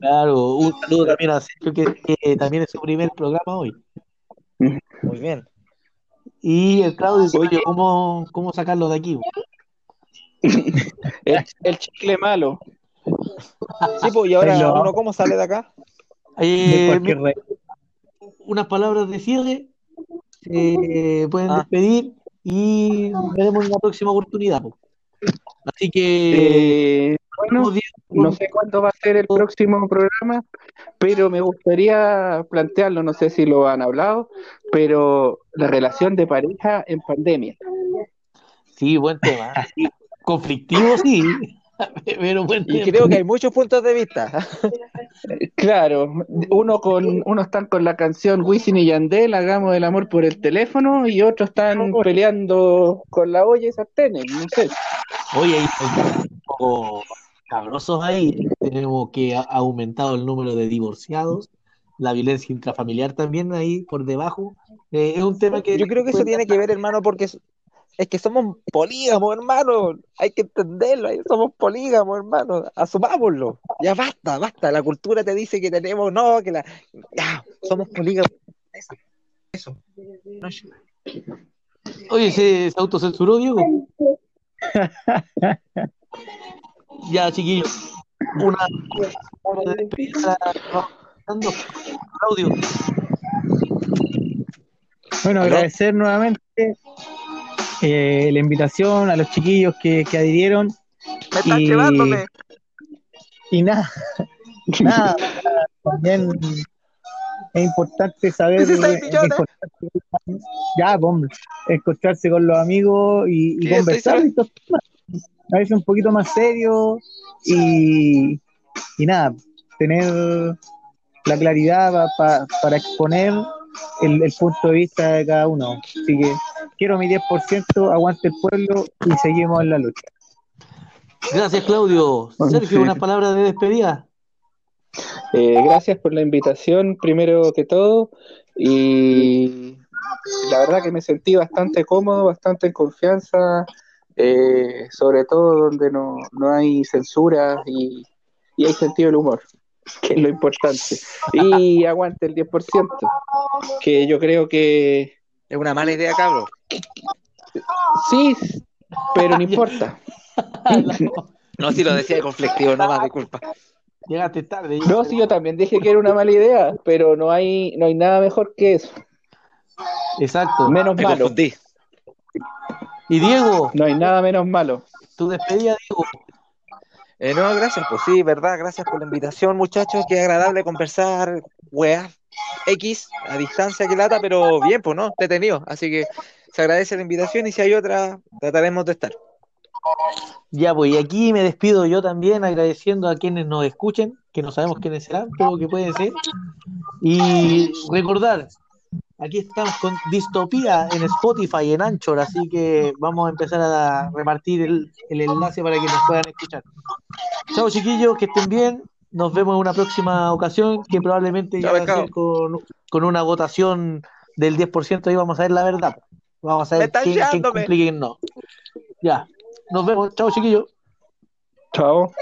Claro, un saludo también a Sergio, que, que también es su primer programa hoy. Muy bien. Y el Claudio, Oye. Claudio, ¿cómo, cómo sacarlo de aquí? El, el chicle malo. Sí, pues, y ahora uno, ¿cómo sale de acá? De Eh, cualquier red. unas palabras de cierre, eh, pueden Ah. despedir y nos veremos en la próxima oportunidad. po. Así que, Eh, bueno, no sé cuándo va a ser el próximo programa, pero me gustaría plantearlo, no sé si lo han hablado, pero la relación de pareja en pandemia. sí, buen tema. Conflictivo, sí, pero buen Y tema. creo que hay muchos puntos de vista. Claro, uno con uno están con la canción Wisin y Yandel, hagamos el amor por el teléfono, y otros están peleando con la olla y sartenes, no sé. Oye, hay un poco cabrosos ahí. Tenemos que ha aumentado el número de divorciados, la violencia intrafamiliar también ahí por debajo. Eh, es un tema que Yo creo que eso tiene que ver, hermano, porque es, que somos polígamos, hermano. Hay que entenderlo. Somos polígamos, hermano. Asumámoslo. Ya basta, basta. La cultura te dice que tenemos, no, que la. Ya, somos polígamos. Eso. Eso. No, Oye, ¿se, se autocensuró, Diego? ya, chiquillos. Una. Claudio, Bueno, agradecer nuevamente eh, la invitación a los chiquillos que, que adhirieron Me están Y- llevándome. y nada, nada, también es importante saber 16 millones. encontrarse- ya, hombre, encontrarse con los amigos y, y conversar estos temas, a veces un poquito más serio y, y nada, tener la claridad pa- pa- para exponer el, el punto de vista de cada uno. Así que quiero mi 10%, aguante el pueblo y seguimos en la lucha. gracias, Claudio. Bueno, Sergio, sí. unas palabras de despedida. Eh, gracias por la invitación, primero que todo, y la verdad que me sentí bastante cómodo, bastante en confianza, eh, sobre todo donde no, no hay censura y, y hay sentido del humor, que es lo importante. Y aguante el 10%, que yo creo que Es una mala idea, cabrón. sí, pero no importa. No, si lo decía de conflictivo, no más, disculpa. Llegaste tarde. No, sí, yo también dije que era una mala idea, pero no hay, no hay nada mejor que eso. Exacto. Menos Me malo. confundí. Y Diego, No hay nada menos malo. tu despedida, Diego. Eh, no, gracias, pues sí, verdad, gracias por la invitación, muchachos. Qué agradable conversar, weá, X, a distancia, que lata, pero bien, pues, ¿no? Detenido. Así que se agradece la invitación y si hay otra, trataremos de estar. Ya, pues, aquí me despido yo también agradeciendo a quienes nos escuchen, que no sabemos quiénes serán, pero que pueden ser. Y recordar, aquí estamos con Distopía en Spotify, en Anchor, así que vamos a empezar a repartir el, el enlace para que nos puedan escuchar. Chao, chiquillos, que estén bien. Nos vemos en una próxima ocasión, que probablemente ya Chao, va a ser pescado. con, con una votación del 10% y vamos a ver la verdad. Vamos a ver quién, quién cumple y quién no. Ya, nos vemos. Chao, chiquillos. Chao.